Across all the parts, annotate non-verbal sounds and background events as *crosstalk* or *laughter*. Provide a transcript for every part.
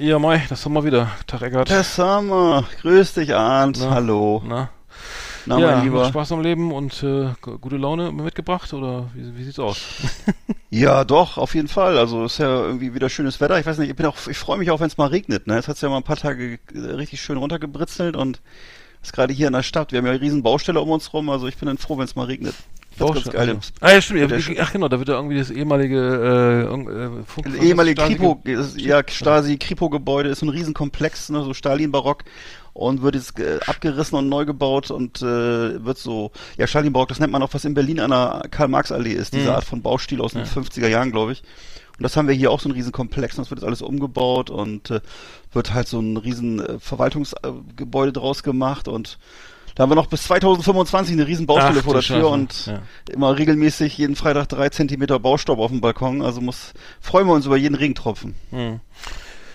Ja, Mai, das haben wir wieder. Tag Eckert. Das haben wir. Grüß dich, Arndt. Na? Hallo. Na, Na, ja, mein Lieber. Spaß am Leben und äh, gute Laune mitgebracht oder wie, wie sieht's aus? *laughs* Ja, doch, auf jeden Fall. Also ist ja irgendwie wieder schönes Wetter. Ich weiß nicht, ich bin auch, ich freue mich auch, wenn es mal regnet. Ne? Jetzt hat's ja mal ein paar Tage richtig schön runtergebritzelt und ist gerade hier in der Stadt. Wir haben ja eine riesen Baustelle um uns rum. Also ich bin dann froh, wenn es mal regnet. Das ist ganz Baustelle, geil. also. Ah ja, stimmt. Ja, Der ach genau, da wird ja irgendwie das ehemalige äh, äh, Funk, Das ehemalige? Kripo, ja, Stasi-Kripo-Gebäude ist ein Riesenkomplex, ne, so Stalin-Barock und wird jetzt äh, abgerissen und neu gebaut und äh, wird so, ja, Stalin-Barock, das nennt man auch, was in Berlin an der Karl-Marx-Allee ist, diese Mhm. Art von Baustil aus den Ja. 50er Jahren, glaube ich. Und das haben wir hier auch so ein Riesenkomplex und das wird jetzt alles umgebaut und äh, wird halt so ein riesen äh, Verwaltungsgebäude draus gemacht und da haben wir noch bis 2025 eine riesen Baustelle Ach, vor der Tür und Ja. immer regelmäßig jeden Freitag drei Zentimeter Baustaub auf dem Balkon. Also muss freuen wir uns über jeden Regentropfen. Hm.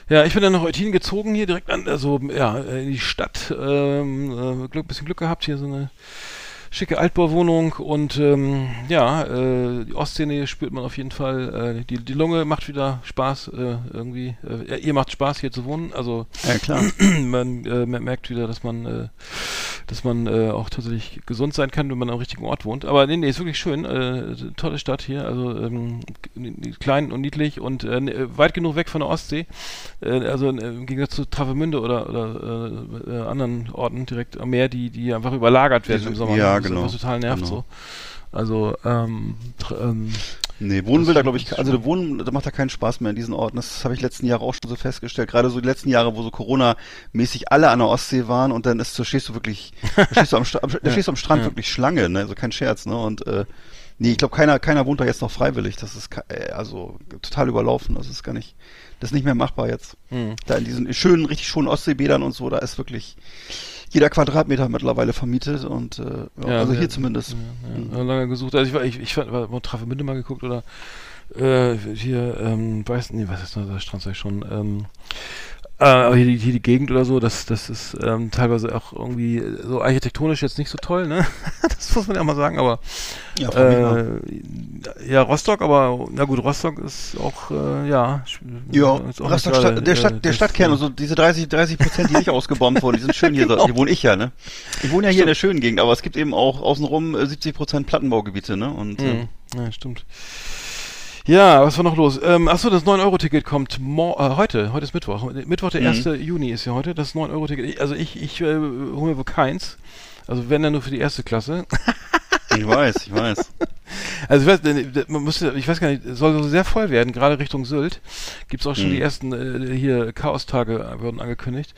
Ja, ich bin dann nach Eutin gezogen hier direkt an, also ja, in die Stadt. Ähm, äh, Glück, bisschen Glück gehabt, hier so eine schicke Altbauwohnung und ähm, ja, äh, die Ostszene spürt man auf jeden Fall. Äh, die, die Lunge macht wieder Spaß äh, irgendwie. Äh, ihr macht Spaß hier zu wohnen. Also Ja, klar. *clears throat* man äh, mer- merkt wieder, dass man, äh, dass man äh, auch tatsächlich gesund sein kann, wenn man am richtigen Ort wohnt. Aber nee, nee, ist wirklich schön. Äh, tolle Stadt hier, also ähm, klein und niedlich und äh, ne- weit genug weg von der Ostsee. Äh, also äh, im Gegensatz zu Travemünde oder, oder äh, äh, anderen Orten direkt am Meer, die, die einfach überlagert werden Diese- im Sommer. ja, Das ist genau. total nervt Genau. so. Also, ähm, ähm, Nee, wohnen Das will da glaube ich, also wohnen, da macht da keinen Spaß mehr in diesen Orten. Das habe ich letzten Jahre auch schon so festgestellt. Gerade so die letzten Jahre, wo so Corona-mäßig alle an der Ostsee waren und dann ist, so stehst du wirklich, da *laughs* stehst du am, da stehst du am Strand Ja. wirklich Schlange, ne? Also kein Scherz, ne? Und äh, nee, ich glaube keiner, keiner wohnt da jetzt noch freiwillig. Das ist äh, also total überlaufen. Das ist gar nicht, das ist nicht mehr machbar jetzt. hm. Da in diesen schönen, richtig schönen Ostseebädern und so, da ist wirklich jeder Quadratmeter mittlerweile vermietet und äh, ja, Ja, also wir- hier zumindest. Ja, ja, lange gesucht. Also ich war, ich, ich war mal Travemünde mal geguckt oder äh, hier, ähm, weiß nee, was ist das, der Strand sag ich schon, ähm, äh, aber hier die, hier die Gegend oder so, das, das ist ähm, teilweise auch irgendwie so architektonisch jetzt nicht so toll, ne? *laughs* das muss man ja mal sagen, aber Ja, äh, ja, Rostock, aber na gut, Rostock ist auch, äh, ja, Ja, auch Rostock Stadt, der, äh, Stadt, der Stadtkern und so diese 30, 30 Prozent, die nicht ausgebombt wurden, die sind schön hier. *laughs* Genau. Hier wohne ich ja, ne? Ich wohne ja hier in der schönen Gegend, aber es gibt eben auch außenrum äh, 70 Prozent Plattenbaugebiete, ne? Und äh, Mhm. Ja, stimmt. Ja, was war noch los? Ähm, achso, das 9-Euro-Ticket kommt mor äh, heute. Heute ist Mittwoch. Mittwoch, der Mhm. 1. Juni ist ja heute. Das 9-Euro-Ticket. Ich- Also ich, ich äh, hole mir wohl keins. Also wenn dann nur für die erste Klasse. *laughs* ich weiß, ich weiß. *laughs* Also ich weiß, äh, man muss, ich weiß gar nicht, es soll so sehr voll werden, gerade Richtung Sylt. Gibt's auch schon Mhm. die ersten äh, hier Chaos-Tage wurden angekündigt.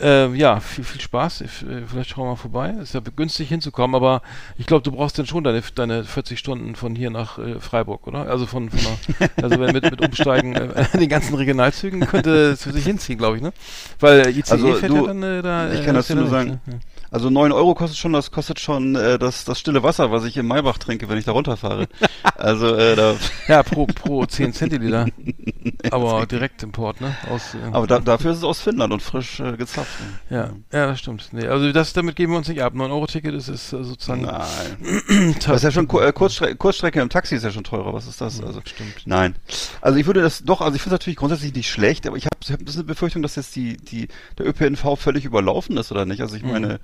Äh, ja, viel, viel Spaß. Ich, äh, Vielleicht schauen wir mal vorbei. Ist ja günstig hinzukommen, aber ich glaube, du brauchst dann schon deine, deine 40 Stunden von hier nach äh, Freiburg, oder? Also von, von der, *laughs* also wenn mit, mit Umsteigen äh, *laughs* den ganzen Regionalzügen könnte es für sich hinziehen, glaube ich, ne? Weil äh, ICE Also fährt du, ja dann äh, da. ich äh, kann ja nur sagen, ne? Also 9 Euro kostet schon, das kostet schon äh, das, das stille Wasser, was ich in Maybach trinke, wenn ich da runterfahre. *laughs* also äh, da, Ja, pro, pro 10 Zentiliter. *laughs* aber direkt Import, ne? Aus, äh, aber da, dafür ist es aus Finnland und frisch äh, gezapft. Ja, ja, das stimmt. Nee, also das, damit geben wir uns nicht ab. 9-Euro-Ticket ist, ist äh, sozusagen. Nein. *clears throat* Das ist ja schon äh, Kurzstre Kurzstrecke im Taxi ist ja schon teurer. Was ist das? Also Stimmt. Nein. Also ich würde das doch, also ich finde es natürlich grundsätzlich nicht schlecht, aber ich habe hab ein bisschen Befürchtung, dass jetzt die, die, der ÖPNV völlig überlaufen ist oder nicht. Also ich Mhm.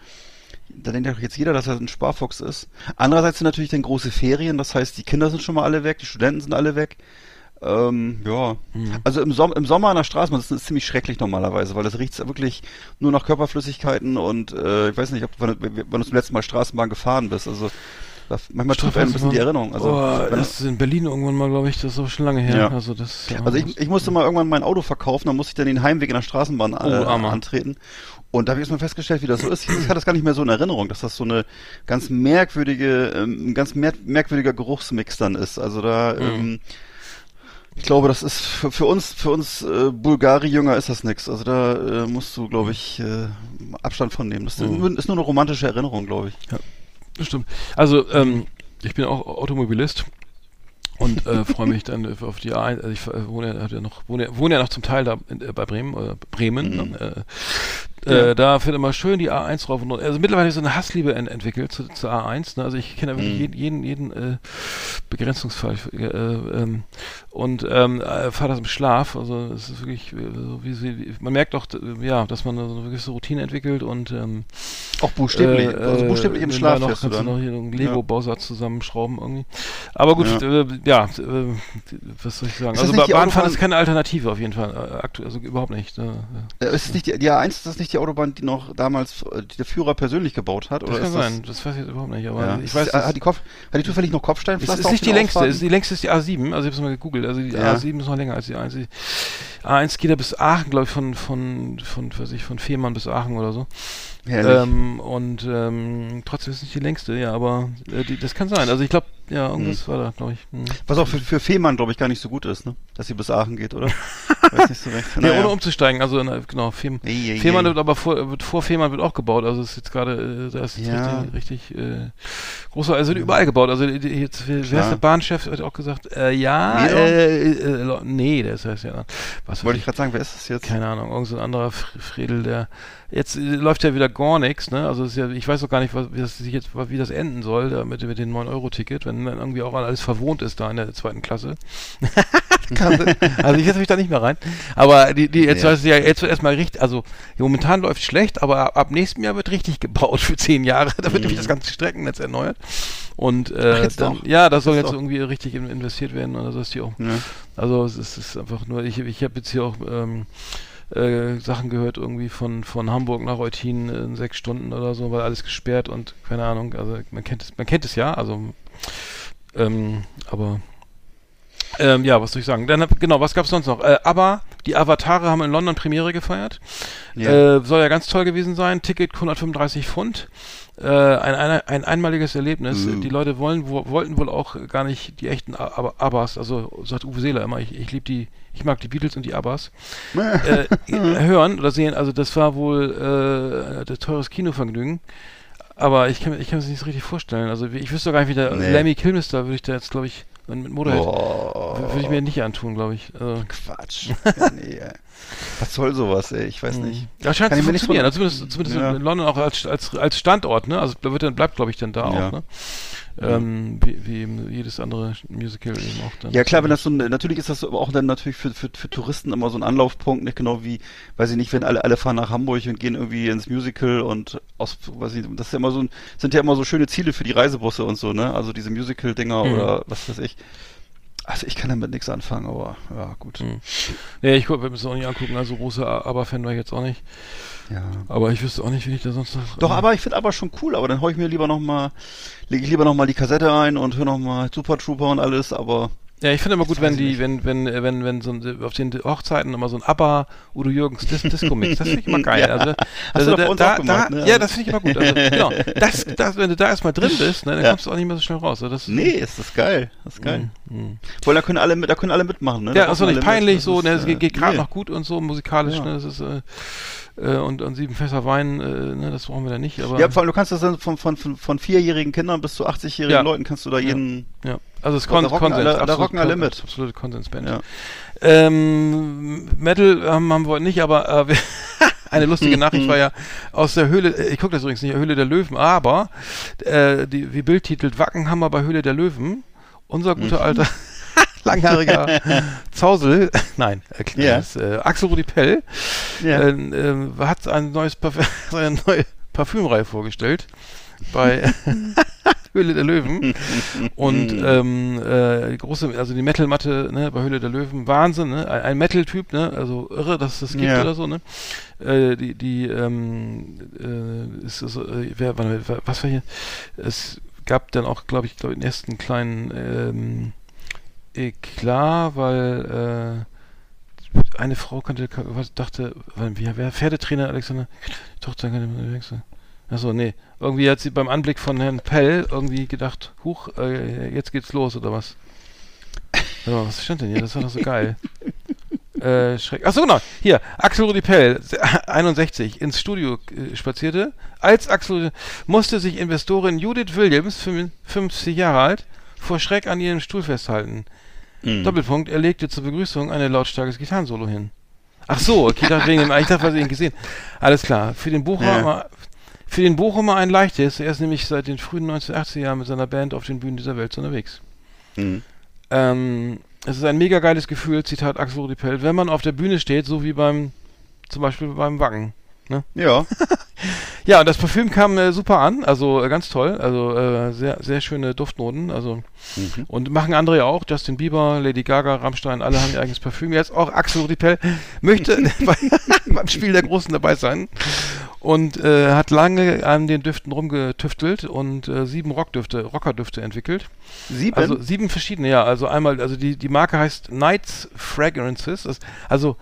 Da denkt ja doch jetzt jeder, dass er ein Sparfuchs ist. Andererseits sind natürlich dann große Ferien, das heißt, die Kinder sind schon mal alle weg, die Studenten sind alle weg. Ähm, ja, Mhm. also im, Som im Sommer an der Straßenbahn das ist ziemlich schrecklich normalerweise, weil das riecht wirklich nur nach Körperflüssigkeiten und äh, ich weiß nicht, ob du, wann, wann du zum letzten Mal Straßenbahn gefahren bist. Also manchmal trifft einen ein bisschen die Erinnerung. Also, oh, das ist in Berlin irgendwann mal, glaube ich, das ist auch schon lange her. Ja. Also das. Also ich, ich musste mal irgendwann mein Auto verkaufen, dann musste ich dann den Heimweg in der Straßenbahn äh, Oh, Armer. antreten. Und da habe ich erstmal festgestellt, wie das so ist. Ich hatte das gar nicht mehr so in Erinnerung, dass das so eine ganz merkwürdige, ähm, ein ganz mer merkwürdiger Geruchsmix dann ist. Also da, Mhm. ähm, Ich glaube, das ist für, für uns, für uns äh, Bulgari-Jünger ist das nix. Also da äh, musst du, glaube ich, äh, Abstand von nehmen. Das Mhm. ist nur eine romantische Erinnerung, glaube ich. Das stimmt. Also, ähm, ich bin auch Automobilist und äh, *laughs* freue mich dann auf die A1. Also ich äh, wohne, ja- ja noch, wohne, ja- wohne ja noch zum Teil da in, äh, bei Bremen, oder Bremen. Mhm. Äh, Ja. äh, da fährt immer schön die A1 rauf und runter. Also mittlerweile ist so eine Hassliebe ent entwickelt zu, zur A1. Ne? Also ich kenne wirklich Mhm. jeden, jeden, jeden äh, Begrenzungsfall. Äh, ähm, und ähm, äh, fahre das im Schlaf. Also es ist wirklich äh, so wie sie, man merkt doch, ja, dass man so eine gewisse Routine entwickelt und ähm, Auch buchstäblich. äh, also buchstäblich im Schlaf noch, kannst du dann. noch hier einen. Lego-Bausatz zusammenschrauben irgendwie. Aber gut, Ja. äh, ja, äh, was soll ich sagen? Ist Also Bahnfahren Autobahn- ist keine Alternative auf jeden Fall. Äh, aktuell, also überhaupt nicht. Äh, Äh, ist es nicht die, die A1 ist das nicht die Autobahn, die noch damals äh, die der Führer persönlich gebaut hat? das Oder kann ist sein, das weiß ich jetzt überhaupt nicht. Aber Ja. ich weiß, Ist- hat die, Kopf, hat die zufällig noch es Kopfsteinpflaster ist auf nicht die längste, ist die längste ist die A7, also ich habe es mal gegoogelt, also die Ja. A7 ist noch länger als die A1. Die A1 geht ja bis Aachen, glaube ich, von, von, von, weiß ich, von Fehmarn bis Aachen oder so. Ähm, und ähm, trotzdem ist es nicht die längste, ja, aber äh, die, das kann sein. Also ich glaube, ja, irgendwas war da, glaube ich. Hm. Was auch für, für Fehmarn, glaube ich, gar nicht so gut ist, ne? Dass sie bis Aachen geht, oder? *laughs* Weiß nicht so recht. Ja, ohne umzusteigen, also na, genau, Fehm, Ei, ei, Fehmarn ei. wird aber vor, wird vor Fehmarn wird auch gebaut, also es ist jetzt gerade, äh, da ist jetzt Ja. richtig, richtig äh, großer, also wird überall gebaut, also jetzt, wer, Klar. ist der Bahnchef, hat auch gesagt, äh, ja, äh, äh, Lo- nee, das heißt ja, was Wollte ich gerade sagen, wer ist das jetzt? keine Ahnung, irgend so ein anderer Fr- Fredel, der jetzt äh, läuft ja wieder gar nichts, ne? Also ist ja, ich weiß auch gar nicht, was, wie das sich jetzt, wie das enden soll, da mit, mit dem 9-Euro-Ticket, wenn dann irgendwie auch alles verwohnt ist da in der zweiten Klasse. *laughs* also ich setze mich da nicht mehr rein. Aber die, die jetzt Nee. heißt es ja, jetzt wird erstmal richtig, also momentan läuft schlecht, aber ab, ab nächstem Jahr wird richtig gebaut für zehn Jahre. *laughs* Da wird nämlich das ganze Streckennetz erneuert. Und Mhm. Äh, dann, ja, das soll Jetzt jetzt irgendwie richtig in, investiert werden. Also dass die auch Ja. also es ist, ist einfach nur, ich, ich habe jetzt hier auch ähm, äh, Sachen gehört irgendwie von, von Hamburg nach Eutin in sechs Stunden oder so, weil alles gesperrt und keine Ahnung, also man kennt es, man kennt es ja, also ähm, aber ähm, ja, was soll ich sagen? Dann genau, was gab's sonst noch? Äh, aber die Avatare haben in London Premiere gefeiert. Ja. Äh, soll ja ganz toll gewesen sein. Ticket 135 Pfund. Äh, ein, ein, ein einmaliges Erlebnis. Mhm. Die Leute wollen, wo, wollten wohl auch gar nicht die echten A- Aber- Abbas, also sagt Uwe Seeler immer, ich, ich liebe die, ich mag die Beatles und die Abbas, *laughs* äh, hören oder sehen. Also das war wohl äh, das teures Kinovergnügen. Aber ich kann, ich kann mir das nicht so richtig vorstellen. Also ich wüsste gar nicht, wie der Nee. Lemmy Kilmister würde ich da jetzt, glaube ich, mit Motorhead, Boah. Würde ich mir nicht antun, glaube ich. Also, Quatsch. Ja, *laughs* nee, ey. Was soll sowas, ey? Ich weiß nicht. Ja, scheint Kann zu nicht funktionieren. Also zumindest zumindest Ja. in London auch als, als, als Standort, ne? Also wird dann, bleibt, glaube ich, dann da Ja. auch, ne? Ähm, wie, wie jedes andere Musical eben auch dann. Ja klar, wenn das so ein, natürlich ist das aber auch dann natürlich für, für, für Touristen immer so ein Anlaufpunkt, nicht genau wie, weiß ich nicht, wenn alle, alle fahren nach Hamburg und gehen irgendwie ins Musical und aus, weiß ich, das ist ja immer so ein, sind ja immer so schöne Ziele für die Reisebusse und so, ne? Also diese Musical-Dinger Mhm. oder was weiß ich. Also ich kann damit nichts anfangen, aber ja, gut. Mhm. Nee, ich guck, wir müssen es auch nicht angucken, also großer Aber-Fan war ich jetzt auch nicht. Ja. Aber ich wüsste auch nicht, wie ich da sonst noch. Doch, äh, aber ich finde aber schon cool, aber dann hau ich mir lieber nochmal, lege ich lieber nochmal die Kassette ein und höre nochmal Super Trooper und alles, aber Ja, ich finde immer gut, wenn die, wenn, wenn, äh, wenn, wenn so ein, auf den Hochzeiten immer so ein ABBA Udo Jürgens Dis Disco-Mix, das finde ich immer *laughs* geil. Ja. Also, also da, da, gemacht, da, ne? Ja, das finde ich immer gut. Also, *laughs* genau. Das, das, wenn du da erstmal drin bist, ne, dann Ja. kommst du auch nicht mehr so schnell raus. Also das, nee, ist das geil, das ist geil. Mhm. Mhm. Weil da können alle mit, da können alle mitmachen, ne? Ja, ist doch nicht mit, peinlich das so, ne, es äh, geht, geht gerade nee. noch gut und so, musikalisch, Ja. ne, das ist, äh, äh, und, und sieben Fässer Wein, äh, ne, das brauchen wir da nicht, aber. Ja, vor allem, du kannst das dann von, von, von, von vierjährigen Kindern bis zu 80-jährigen Ja. Leuten kannst du da jeden, Ja, also es ist Kon Konsens. alle- da rocken alle mit. Absolute Konsensband. ja. Ähm, Metal ähm, haben wir nicht, aber äh, *laughs* eine lustige Nachricht war ja aus der Höhle, äh, ich gucke das übrigens nicht, Höhle der Löwen, aber äh, die, wie Bild titelt, Wackenhammer bei Höhle der Löwen, unser Mhm. guter alter *laughs* langhaariger Zausel, *laughs* nein, äh, Ja. das, äh, Axel Rudi Pell, Ja. äh, äh, hat ein neues Parfüm, eine neue Parfümreihe vorgestellt bei *laughs* Höhle der Löwen und *laughs* ähm, äh, die große, also die Metal-Matte ne, bei Höhle der Löwen, Wahnsinn, ne? ein, ein Metal-Typ, ne? also irre, dass es das gibt Ja. oder so, ne? Äh, die, die, ähm, äh, ist, ist, äh, wer, was war hier? Es gab dann auch, glaube ich, glaub, den ersten kleinen ähm, Eklat, weil äh, eine Frau konnte, was dachte, wie, wer Pferdetrainer Alexander, Tochter kann nicht wechseln. Achso, nee. Irgendwie hat sie beim Anblick von Herrn Pell irgendwie gedacht, huch, äh, jetzt geht's los oder was? Mal, was stand denn hier? Das war doch so geil. *laughs* äh, Schreck. Achso, genau. Hier, Axel Rudi Pell, *laughs* 61, ins Studio äh, spazierte. Als Axel musste sich Investorin Judith Williams, 50 Jahre alt, vor Schreck an ihrem Stuhl festhalten. Mhm. Doppelpunkt, er legte zur Begrüßung ein lautstarkes Gitarrensolo hin. Ach so, okay, ich dachte wegen dem, ich dachte, was ich ihn gesehen. Alles klar. Für den Bochumer, für den Bochumer ein leichtes. Er ist nämlich seit den frühen 1980er Jahren mit seiner Band auf den Bühnen dieser Welt unterwegs. Mhm. Ähm, es ist ein mega geiles Gefühl, Zitat Axel Rudipell, wenn man auf der Bühne steht, so wie beim, zum Beispiel beim Wacken. Ne? Ja. *laughs* ja, und das Parfüm kam äh, super an, also äh, ganz toll, also äh, sehr, sehr schöne Duftnoten, also mhm. und machen andere ja auch, Justin Bieber, Lady Gaga, Rammstein, alle haben ihr eigenes Parfüm. Jetzt auch Axel Rudipell möchte bei, *laughs* *laughs* beim Spiel der Großen dabei sein und äh, hat lange an den Düften rumgetüftelt und äh, sieben Rockdüfte, Rockerdüfte entwickelt. Sieben? Also sieben verschiedene, ja. Also einmal, also die, die Marke heißt Knights Fragrances. Also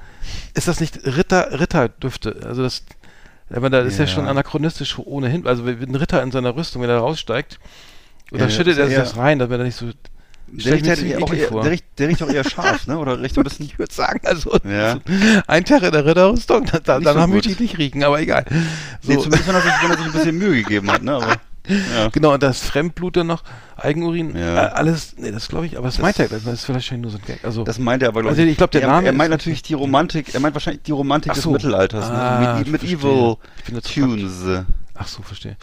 ist das nicht Ritter, Ritterdüfte? Also das, aber da ist ja. ja schon anachronistisch ohnehin. Also wenn ein Ritter in seiner Rüstung, wenn er raussteigt, oder ja, schüttet er das rein, damit er nicht so der riecht, halt auch eher, der, riecht, der riecht auch eher scharf, ne? Oder riecht ein bisschen. *laughs* Ich würde sagen, also ja. ein Tag in der Ritterrüstung, da, da, danach so möchte ich nicht riechen, aber egal. So. Nee, zumindest wenn er, sich, wenn er sich ein bisschen Mühe gegeben hat, ne? Aber, ja. *laughs* Genau, und das Fremdblut dann noch, Eigenurin, ja. äh, alles, nee, das glaube ich, aber das, das meint er, das ist vielleicht nur so ein Gag. Also, das meint er aber, also ich glaube, der er, Name. Er meint natürlich die Romantik, er meint wahrscheinlich die Romantik so. des Mittelalters, ne? ah, ne? mit, mit Evil Tunes. Ach so, verstehe.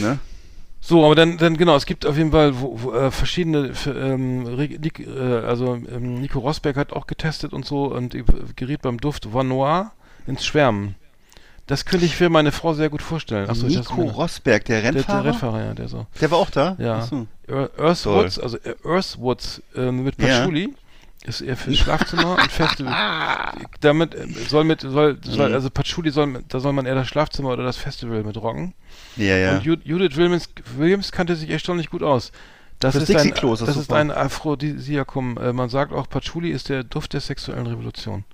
Ne? So, aber dann, dann genau, es gibt auf jeden Fall wo, wo, äh, verschiedene, ähm, äh, also ähm, Nico Rosberg hat auch getestet und so und geriet beim Duft Vanois ins Schwärmen. Das könnte ich für meine Frau sehr gut vorstellen. Achso, Nico Rosberg, der Rennfahrer? Der, der, Rennfahrer, ja, der so. Der war auch da? Ja. Achso. Earthwoods, also Earthwoods äh, mit Patchouli. Ja ist eher für Schlafzimmer und Festival. *laughs* Damit äh, soll mit soll, soll mhm. also Patchouli soll da soll man eher das Schlafzimmer oder das Festival mit rocken. Ja, ja. Und Judith Williams, Williams kannte sich erstaunlich gut aus. Das, das ist ein, das, das ist ein Aphrodisiakum. Äh, man sagt auch, Patchouli ist der Duft der sexuellen Revolution.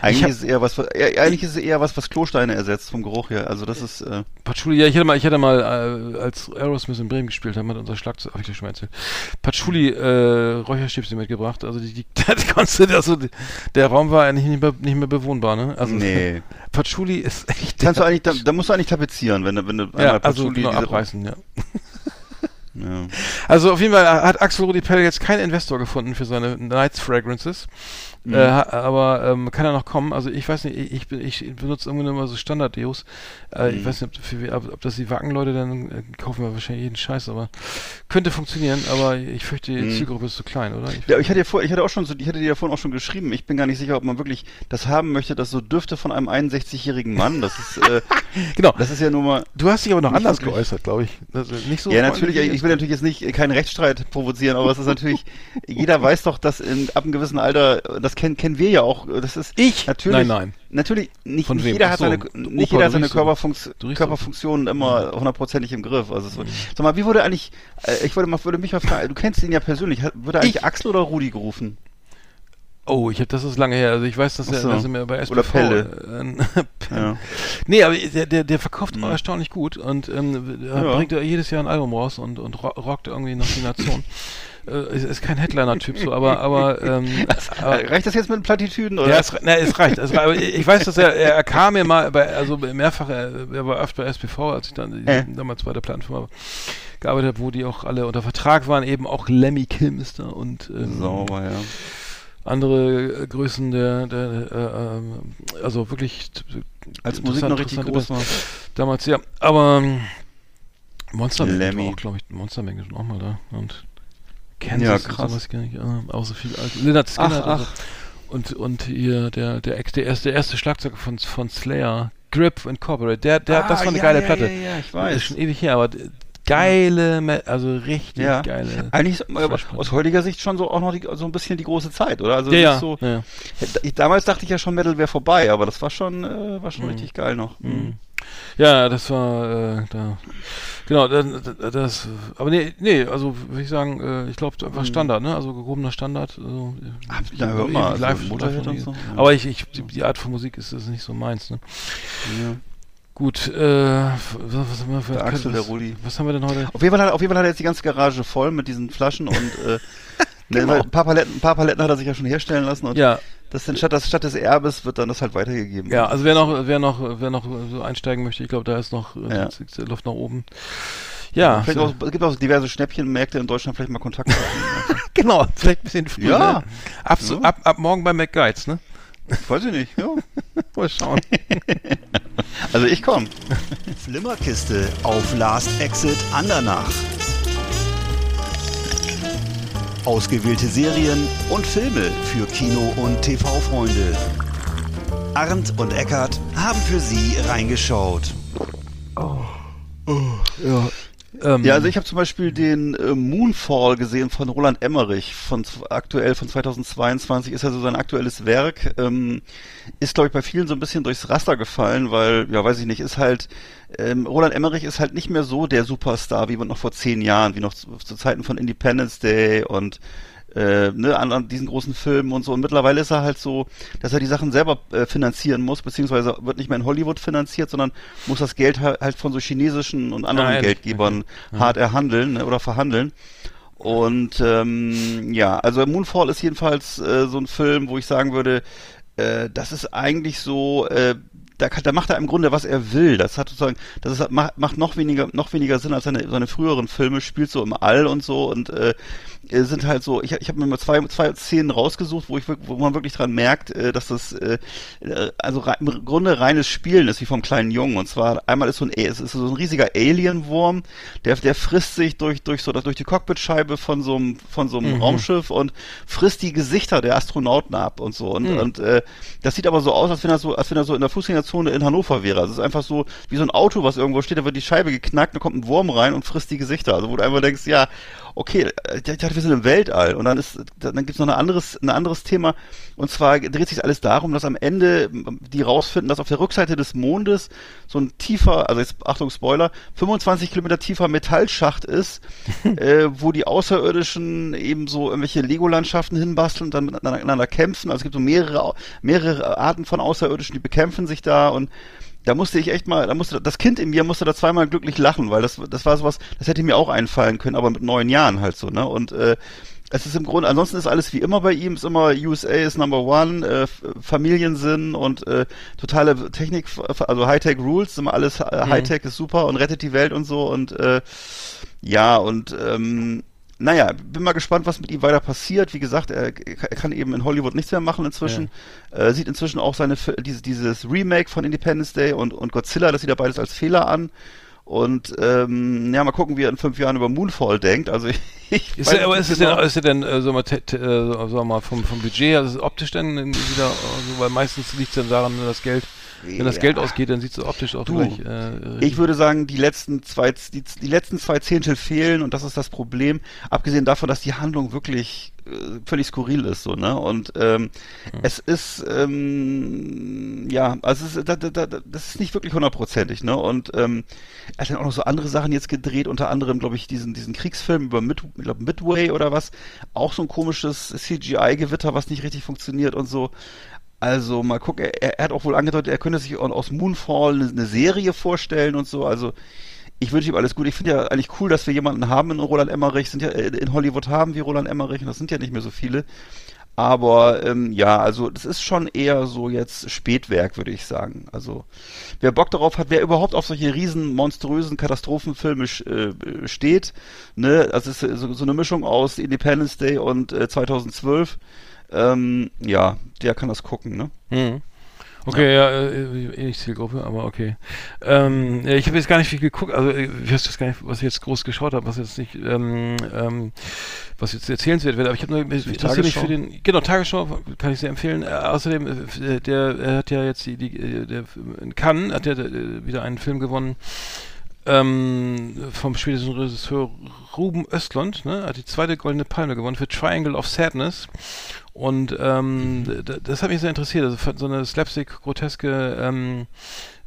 Eigentlich hab, ist es eher was, eigentlich ist es eher was, was Klosteine ersetzt vom Geruch her. Also das ist. Äh Patchouli, ja, ich hatte mal, ich hatte mal, äh, als Aerosmith in Bremen gespielt haben, hat unser Schlagzeug, hab ich dir schon mal erzählt, Patchouli äh, Räucherstäbchen mitgebracht. Also die, die, *laughs* das konnte, also der Raum war eigentlich nicht mehr, nicht mehr bewohnbar, ne? Also nee. *laughs* Patchouli ist echt. Kannst du eigentlich, da, da, musst du eigentlich tapezieren, wenn du, wenn du ja, einmal also Patchouli also genau, abreißen, ja. Ja. *laughs* Also auf jeden Fall hat Axel Rudi Pell jetzt keinen Investor gefunden für seine Nights Fragrances. Mhm. Äh, aber ähm, kann er noch kommen? Also ich weiß nicht, ich, ich, ich benutze irgendwie immer so Standard-Deos. Äh, mhm. Ich weiß nicht, ob, für, ob, ob das die Wacken-Leute dann äh, kaufen wir wahrscheinlich jeden Scheiß, aber könnte funktionieren, aber ich fürchte, die mhm. Zielgruppe ist zu klein, oder? Ich ja, ich hatte ja vor, ich hatte auch schon so, ich hatte dir ja vorhin auch schon geschrieben, ich bin gar nicht sicher, ob man wirklich das haben möchte, das so dürfte von einem 61-jährigen Mann. Das ist äh, *laughs* genau. Das ist ja nur mal. Du hast dich aber noch anders wirklich. geäußert, glaube ich. Das nicht so ja, natürlich, ich will natürlich jetzt nicht keinen Rechtsstreit provozieren, aber es ist natürlich, *laughs* jeder weiß doch, dass in, ab einem gewissen Alter, das kennen, kennen wir ja auch, das ist ich natürlich. Nein, nein. Natürlich, nicht, nicht jeder hat seine, nicht jeder hat seine Körperfunks Körperfunktionen immer hundertprozentig im Griff. Also so. Mhm. Sag mal, wie wurde eigentlich, äh, ich würde, mal, würde mich mal fragen, du kennst ihn ja persönlich, würde eigentlich ich? Axel oder Rudi gerufen? Oh, ich habe das ist lange her. Also ich weiß, dass er, so. dass er mir bei SPV Oder Pelle. Äh, *laughs* ja. Nee, aber der, der, der verkauft mhm. erstaunlich gut und ähm, ja. bringt er jedes Jahr ein Album raus und, und rockt irgendwie noch die Nation. *laughs* äh, ist, ist kein Headliner-Typ so, aber, aber, ähm, *laughs* aber Reicht das jetzt mit Plattitüden oder? Ja, es, na, es reicht. Es, aber ich weiß, dass er, er kam mir mal bei, also mehrfach, er, er war öfter bei SPV, als ich dann äh. damals bei der Plattenfirma gearbeitet habe, wo die auch alle unter Vertrag waren, eben auch Lemmy Kilmister und ähm, Sauber, ja andere äh, Größen der, der äh, ähm, also wirklich als Musik noch richtig groß war. Damals, ja. Aber ähm, Monster war auch, glaube ich, Monster Magnet auch mal da. Und Kansas ja, krass. So, gar nicht, äh, auch so viel alt. Leonard Skinner ach, ach. und und hier der der der erste der erste Schlagzeuger von von Slayer Grip Incorporated der der ah, das war eine ja, geile ja, Platte ja, ja, ich weiß das ist schon ewig her aber geile, also richtig ja. geile. Eigentlich aus heutiger Sicht schon so auch noch die, so ein bisschen die große Zeit, oder? Also ja. So, ja. Damals dachte ich ja schon, Metal wäre vorbei, aber das war schon, äh, war schon mhm. richtig geil noch. Mhm. Ja, das war äh, da. Genau, das, das, aber nee, nee, also würde ich sagen, äh, ich glaube einfach mhm. Standard, ne? Also gehobener Standard. Also, Ach, ja, hör mal, also live, live, live so. ja. Aber ich, ich die, die, Art von Musik ist, ist nicht so meins, ne? Ja. Gut, äh, was, was haben wir für der Axel, der Rudi. Was haben wir denn heute? Auf jeden, Fall hat, auf jeden Fall hat er jetzt die ganze Garage voll mit diesen Flaschen und äh, *laughs* Ne, Genau. ein, paar Paletten, ein paar Paletten hat er sich ja schon herstellen lassen und Ja, das dann statt, das, statt des Erbes wird dann das halt weitergegeben. ja, also wer noch, wer noch, wer noch so einsteigen möchte, ich glaube, da ist noch äh, Ja. Luft nach oben. Ja, Vielleicht so- auch, es gibt auch diverse Schnäppchenmärkte in Deutschland, vielleicht mal Kontakt aufnehmen. *laughs* genau, vielleicht ein bisschen früh. Ja. Ne? Ab, so, ab, ab morgen bei McGuides, ne? Weiß ich nicht, ja. *laughs* Mal schauen. *laughs* Also ich komme. Flimmerkiste auf Last Exit Andernach. Ausgewählte Serien und Filme für Kino- und TV-Freunde. Arndt und Eckart haben für Sie reingeschaut. ja. Ähm, Ja, also ich habe zum Beispiel den äh, Moonfall gesehen von Roland Emmerich, von aktuell von 2022 ist also sein aktuelles Werk. Ähm, ist glaube ich bei vielen so ein bisschen durchs Raster gefallen, weil ja weiß ich nicht, ist halt ähm, Roland Emmerich ist halt nicht mehr so der Superstar wie noch vor zehn Jahren, wie noch zu, zu Zeiten von Independence Day und äh, ne, an, an diesen großen Filmen und so. Und mittlerweile ist er halt so, dass er die Sachen selber äh, finanzieren muss, beziehungsweise wird nicht mehr in Hollywood finanziert, sondern muss das Geld halt, halt von so chinesischen und anderen Nein. Geldgebern hart erhandeln ne, oder verhandeln. Und ähm, ja, also Moonfall ist jedenfalls äh, so ein Film, wo ich sagen würde, äh, das ist eigentlich so, äh, da, kann, da macht er im Grunde, was er will. Das hat sozusagen, das ist, macht, macht noch weniger, noch weniger Sinn als seine, seine früheren Filme, spielt so im All und so und äh, sind halt so, ich, ich habe mir mal zwei, zwei Szenen rausgesucht, wo ich wo man wirklich dran merkt, äh, dass das äh, äh, also im Grunde reines Spielen ist, wie vom kleinen Jungen. Und zwar einmal ist so ein es ist so ein riesiger Alienwurm, der der frisst sich durch durch so durch die Cockpitscheibe von so einem von so einem Raumschiff und frisst die Gesichter der Astronauten ab und so und und äh, das sieht aber so aus, als wenn er so als wenn er so in der Fußgängerzone in Hannover wäre. Also es ist einfach so wie so ein Auto, was irgendwo steht, da wird die Scheibe geknackt, da kommt ein Wurm rein und frisst die Gesichter. Also wo du einfach denkst, ja, okay, ich dachte, wir sind im Weltall. Und dann ist, dann gibt's noch ein anderes, ein anderes Thema. Und zwar dreht sich alles darum, dass am Ende die rausfinden, dass auf der Rückseite des Mondes so ein tiefer, also jetzt Achtung Spoiler, 25 Kilometer tiefer Metallschacht ist, *laughs* äh, wo die Außerirdischen eben so irgendwelche Lego-Landschaften hinbasteln und dann miteinander kämpfen. Also es gibt so mehrere, mehrere Arten von Außerirdischen, die bekämpfen sich da und da musste ich echt mal, da musste das Kind in mir musste da zweimal glücklich lachen, weil das das war sowas, das hätte mir auch einfallen können, aber mit neun Jahren halt so, ne? Und äh, es ist im Grunde, ansonsten ist alles wie immer bei ihm, ist immer USA ist Number One, äh, Familiensinn und äh, totale Technik, also Hightech Rules, immer alles äh, Hightech ist super und rettet die Welt und so und äh, ja und ähm, naja, bin mal gespannt, was mit ihm weiter passiert. Wie gesagt, er, er kann eben in Hollywood nichts mehr machen inzwischen. Äh, sieht inzwischen auch seine diese, dieses Remake von Independence Day und, und Godzilla, das sieht er beides als Fehler an. Und ähm, ja, mal gucken, wie er in fünf Jahren über Moonfall denkt. Also ich, *laughs* ich Ist weiß er, aber nicht ist denn, genau. ist er denn äh, so mal, te- te- äh, so- mal vom, vom Budget, also optisch dann irgendwie wieder, also, weil meistens liegt es dann daran, wenn das Geld, wenn das. Geld ausgeht, dann sieht es optisch auch Du, gleich. Äh, Ich würde sagen, die letzten zwei, die, die letzten zwei Zehntel fehlen und das ist das Problem. Abgesehen davon, dass die Handlung wirklich äh, völlig skurril ist, so, ne? Und ähm, es ist, ähm, ja, also es ist, da, da, da, das ist nicht wirklich hundertprozentig, ne? Und ähm, er hat dann auch noch so andere Sachen jetzt gedreht, unter anderem, glaube ich, diesen, diesen Kriegsfilm über Mid, glaub, Midway oder was. Auch so ein komisches CGI-Gewitter, was nicht richtig funktioniert und so. Also mal gucken, er, er hat auch wohl angedeutet, er könnte sich aus Moonfall eine, eine Serie vorstellen und so. Also ich wünsche ihm alles gut. Ich finde ja eigentlich cool, dass wir jemanden haben in Roland Emmerich, sind ja äh, in Hollywood haben wir Roland Emmerich und das sind ja nicht mehr so viele. Aber ähm, ja, also das ist schon eher so jetzt Spätwerk, würde ich sagen. Also wer Bock darauf hat, wer überhaupt auf solche riesen monströsen Katastrophenfilme äh, steht, ne, es ist so, so eine Mischung aus Independence Day und äh, 2012, ähm, ja, der kann das gucken, ne? Mhm. Okay, ja, äh, eh nicht Zielgruppe, aber okay. Ähm, ja, ich habe jetzt gar nicht viel geguckt, also äh, ich weiß das gar nicht, was ich jetzt groß geschaut habe, was jetzt nicht, ähm, ähm, was jetzt erzählenswert wird, aber ich habe nur ich interessiere mich für den, genau, Tagesschau kann ich sehr empfehlen. Äh, außerdem, äh, der er hat ja jetzt die, die äh, der in Cannes hat äh, wieder einen Film gewonnen, ähm, vom schwedischen Regisseur Ruben Östlund, ne, hat die zweite Goldene Palme gewonnen für Triangle of Sadness. Und ähm, d- das hat mich sehr interessiert. Also so eine slapstick-groteske ähm,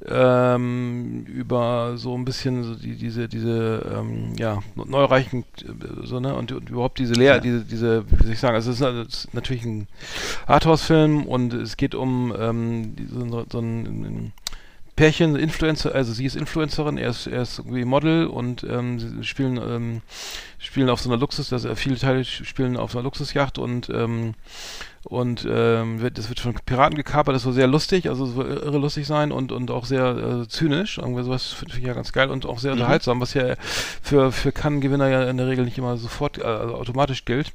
ähm, über so ein bisschen so die, diese, diese ähm, ja, neureichen äh, so, ne, und, und überhaupt diese Lehr, Ja. diese, diese, wie soll ich sagen, also es ist, es ist natürlich ein Arthouse-Film und es geht um ähm, so, so, ein Pärchen, Influencer, also sie ist Influencerin, er ist, er ist irgendwie Model und ähm, sie spielen, ähm, spielen auf so einer Luxus, also viele Teile spielen auf so einer Luxusjacht und ähm, und ähm, wird, das wird von Piraten gekapert, das soll sehr lustig, also soll irre lustig sein und und auch sehr äh, zynisch, irgendwie sowas finde ich ja ganz geil und auch sehr Mhm. unterhaltsam, was ja für für Cannes-Gewinner ja in der Regel nicht immer sofort äh, also automatisch gilt.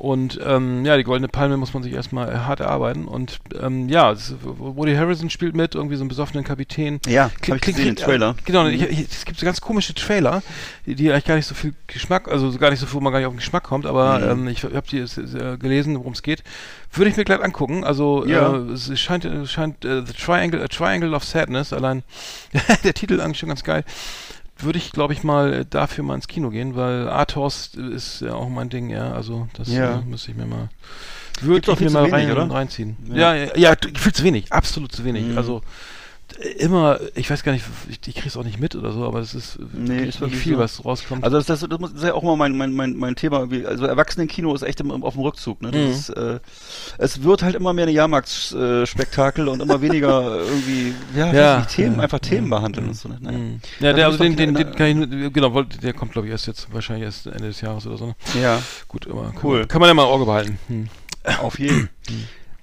Und ähm, ja, die Goldene Palme muss man sich erstmal äh, hart erarbeiten. Und ähm, ja, Woody Harrison spielt mit, irgendwie so einen besoffenen Kapitän. Ja, hab ich gesehen, den Trailer. Genau, ich, ich, es gibt so ganz komische Trailer, die, die eigentlich gar nicht so viel Geschmack, also gar nicht so, wo man gar nicht auf den Geschmack kommt, aber Mhm. ähm, ich habe die es, äh, gelesen, worum es geht. Würde ich mir gleich angucken. Also Ja. äh, es scheint, es scheint äh, The Triangle, A Triangle of Sadness, allein *laughs* der Titel eigentlich schon ganz geil. Würde ich, glaube ich, mal äh, dafür mal ins Kino gehen, weil Arthos ist ja auch mein Ding, ja. Also das Ja. äh, müsste ich mir mal würde ich mir mal wenig, rein, reinziehen. Ja. Ja, ja, ja, viel zu wenig, absolut zu wenig. Mhm. Also äh, immer, ich weiß gar nicht, ich, ich krieg's auch nicht mit oder so, aber es ist Nee, wirklich ist nicht wirklich viel, so. was rauskommt. Also das, das, das muss- ist ja auch immer mein, mein, mein, mein Thema. irgendwie. Also Erwachsenenkino ist echt im, auf dem Rückzug. Ne? Das Mhm. ist, äh, es wird halt immer mehr eine Jahrmarktsspektakel und immer weniger irgendwie, ja, Ja, Themen, ja, einfach Themen ja, behandeln ja. und so. Ne? Naja. Mhm. Ja, der, gibt's also den, den, den kann ich, nur- genau, der kommt glaube ich erst jetzt, wahrscheinlich erst Ende des Jahres oder so. Ne? Ja, Gut, aber kann Cool. Kann man ja mal im Auge behalten. Hm. auf jeden.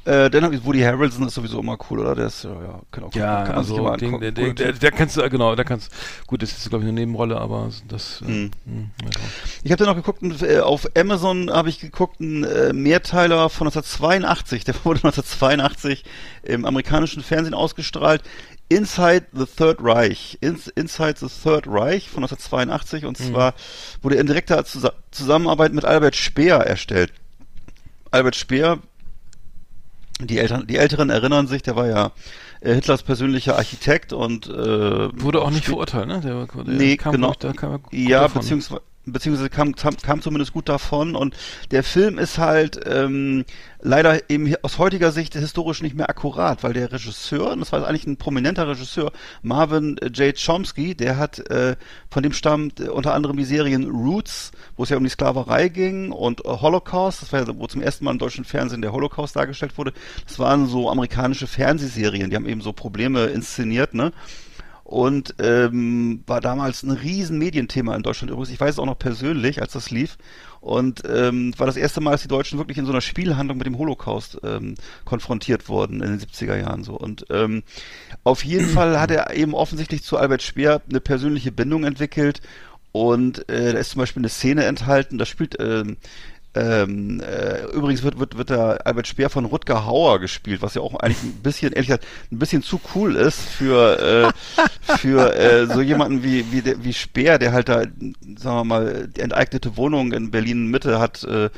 Äh, dann habe ich Woody Harrelson ist sowieso immer cool, oder? Der ist ja, kann, auch, Ja, kann man sich also immer den, angucken. der, der, der, kannst du, genau, da kannst gut, das ist glaube ich eine Nebenrolle, aber das, äh, Mhm. hm, ja, genau. Ich habe dann noch geguckt, äh, auf Amazon habe ich geguckt, ein äh, Mehrteiler von 1982, der *laughs* wurde 1982 im amerikanischen Fernsehen ausgestrahlt. Inside the Third Reich. Ins, Inside the Third Reich von 1982 und zwar wurde in direkter Zusa Zusammenarbeit mit Albert Speer erstellt. Albert Speer, die, Eltern, die Älteren erinnern sich, der war ja äh, Hitlers persönlicher Architekt und äh, Wurde auch nicht verurteilt, ne? Der, der Nee, kam, genau. gut Ja, davon. beziehungsweise, beziehungsweise kam, kam, kam zumindest gut davon und der Film ist halt ähm, leider eben aus heutiger Sicht historisch nicht mehr akkurat, weil der Regisseur, und das war eigentlich ein prominenter Regisseur, Marvin J. Chomsky, der hat, äh, von dem stammt äh, unter anderem die Serien Roots, wo es ja um die Sklaverei ging und äh, Holocaust, das war ja, wo zum ersten Mal im deutschen Fernsehen der Holocaust dargestellt wurde. Das waren so amerikanische Fernsehserien, die haben eben so Probleme inszeniert, ne? Und ähm, war damals ein riesen Medienthema in Deutschland übrigens. Ich weiß es auch noch persönlich, als das lief. Und ähm, war das erste Mal, dass die Deutschen wirklich in so einer Spielhandlung mit dem Holocaust ähm, konfrontiert wurden in den 70er Jahren so. Und ähm, auf jeden Fall hat er eben offensichtlich zu Albert Speer eine persönliche Bindung entwickelt. Und äh, da ist zum Beispiel eine Szene enthalten, da spielt ähm, ähm, äh, übrigens wird, wird, wird der Albert Speer von Rutger Hauer gespielt, was ja auch eigentlich ein bisschen, ehrlich gesagt, ein bisschen zu cool ist für, äh, für äh, so jemanden wie, wie, wie Speer, der halt da, sagen wir mal, die enteignete Wohnung in Berlin Mitte hat äh,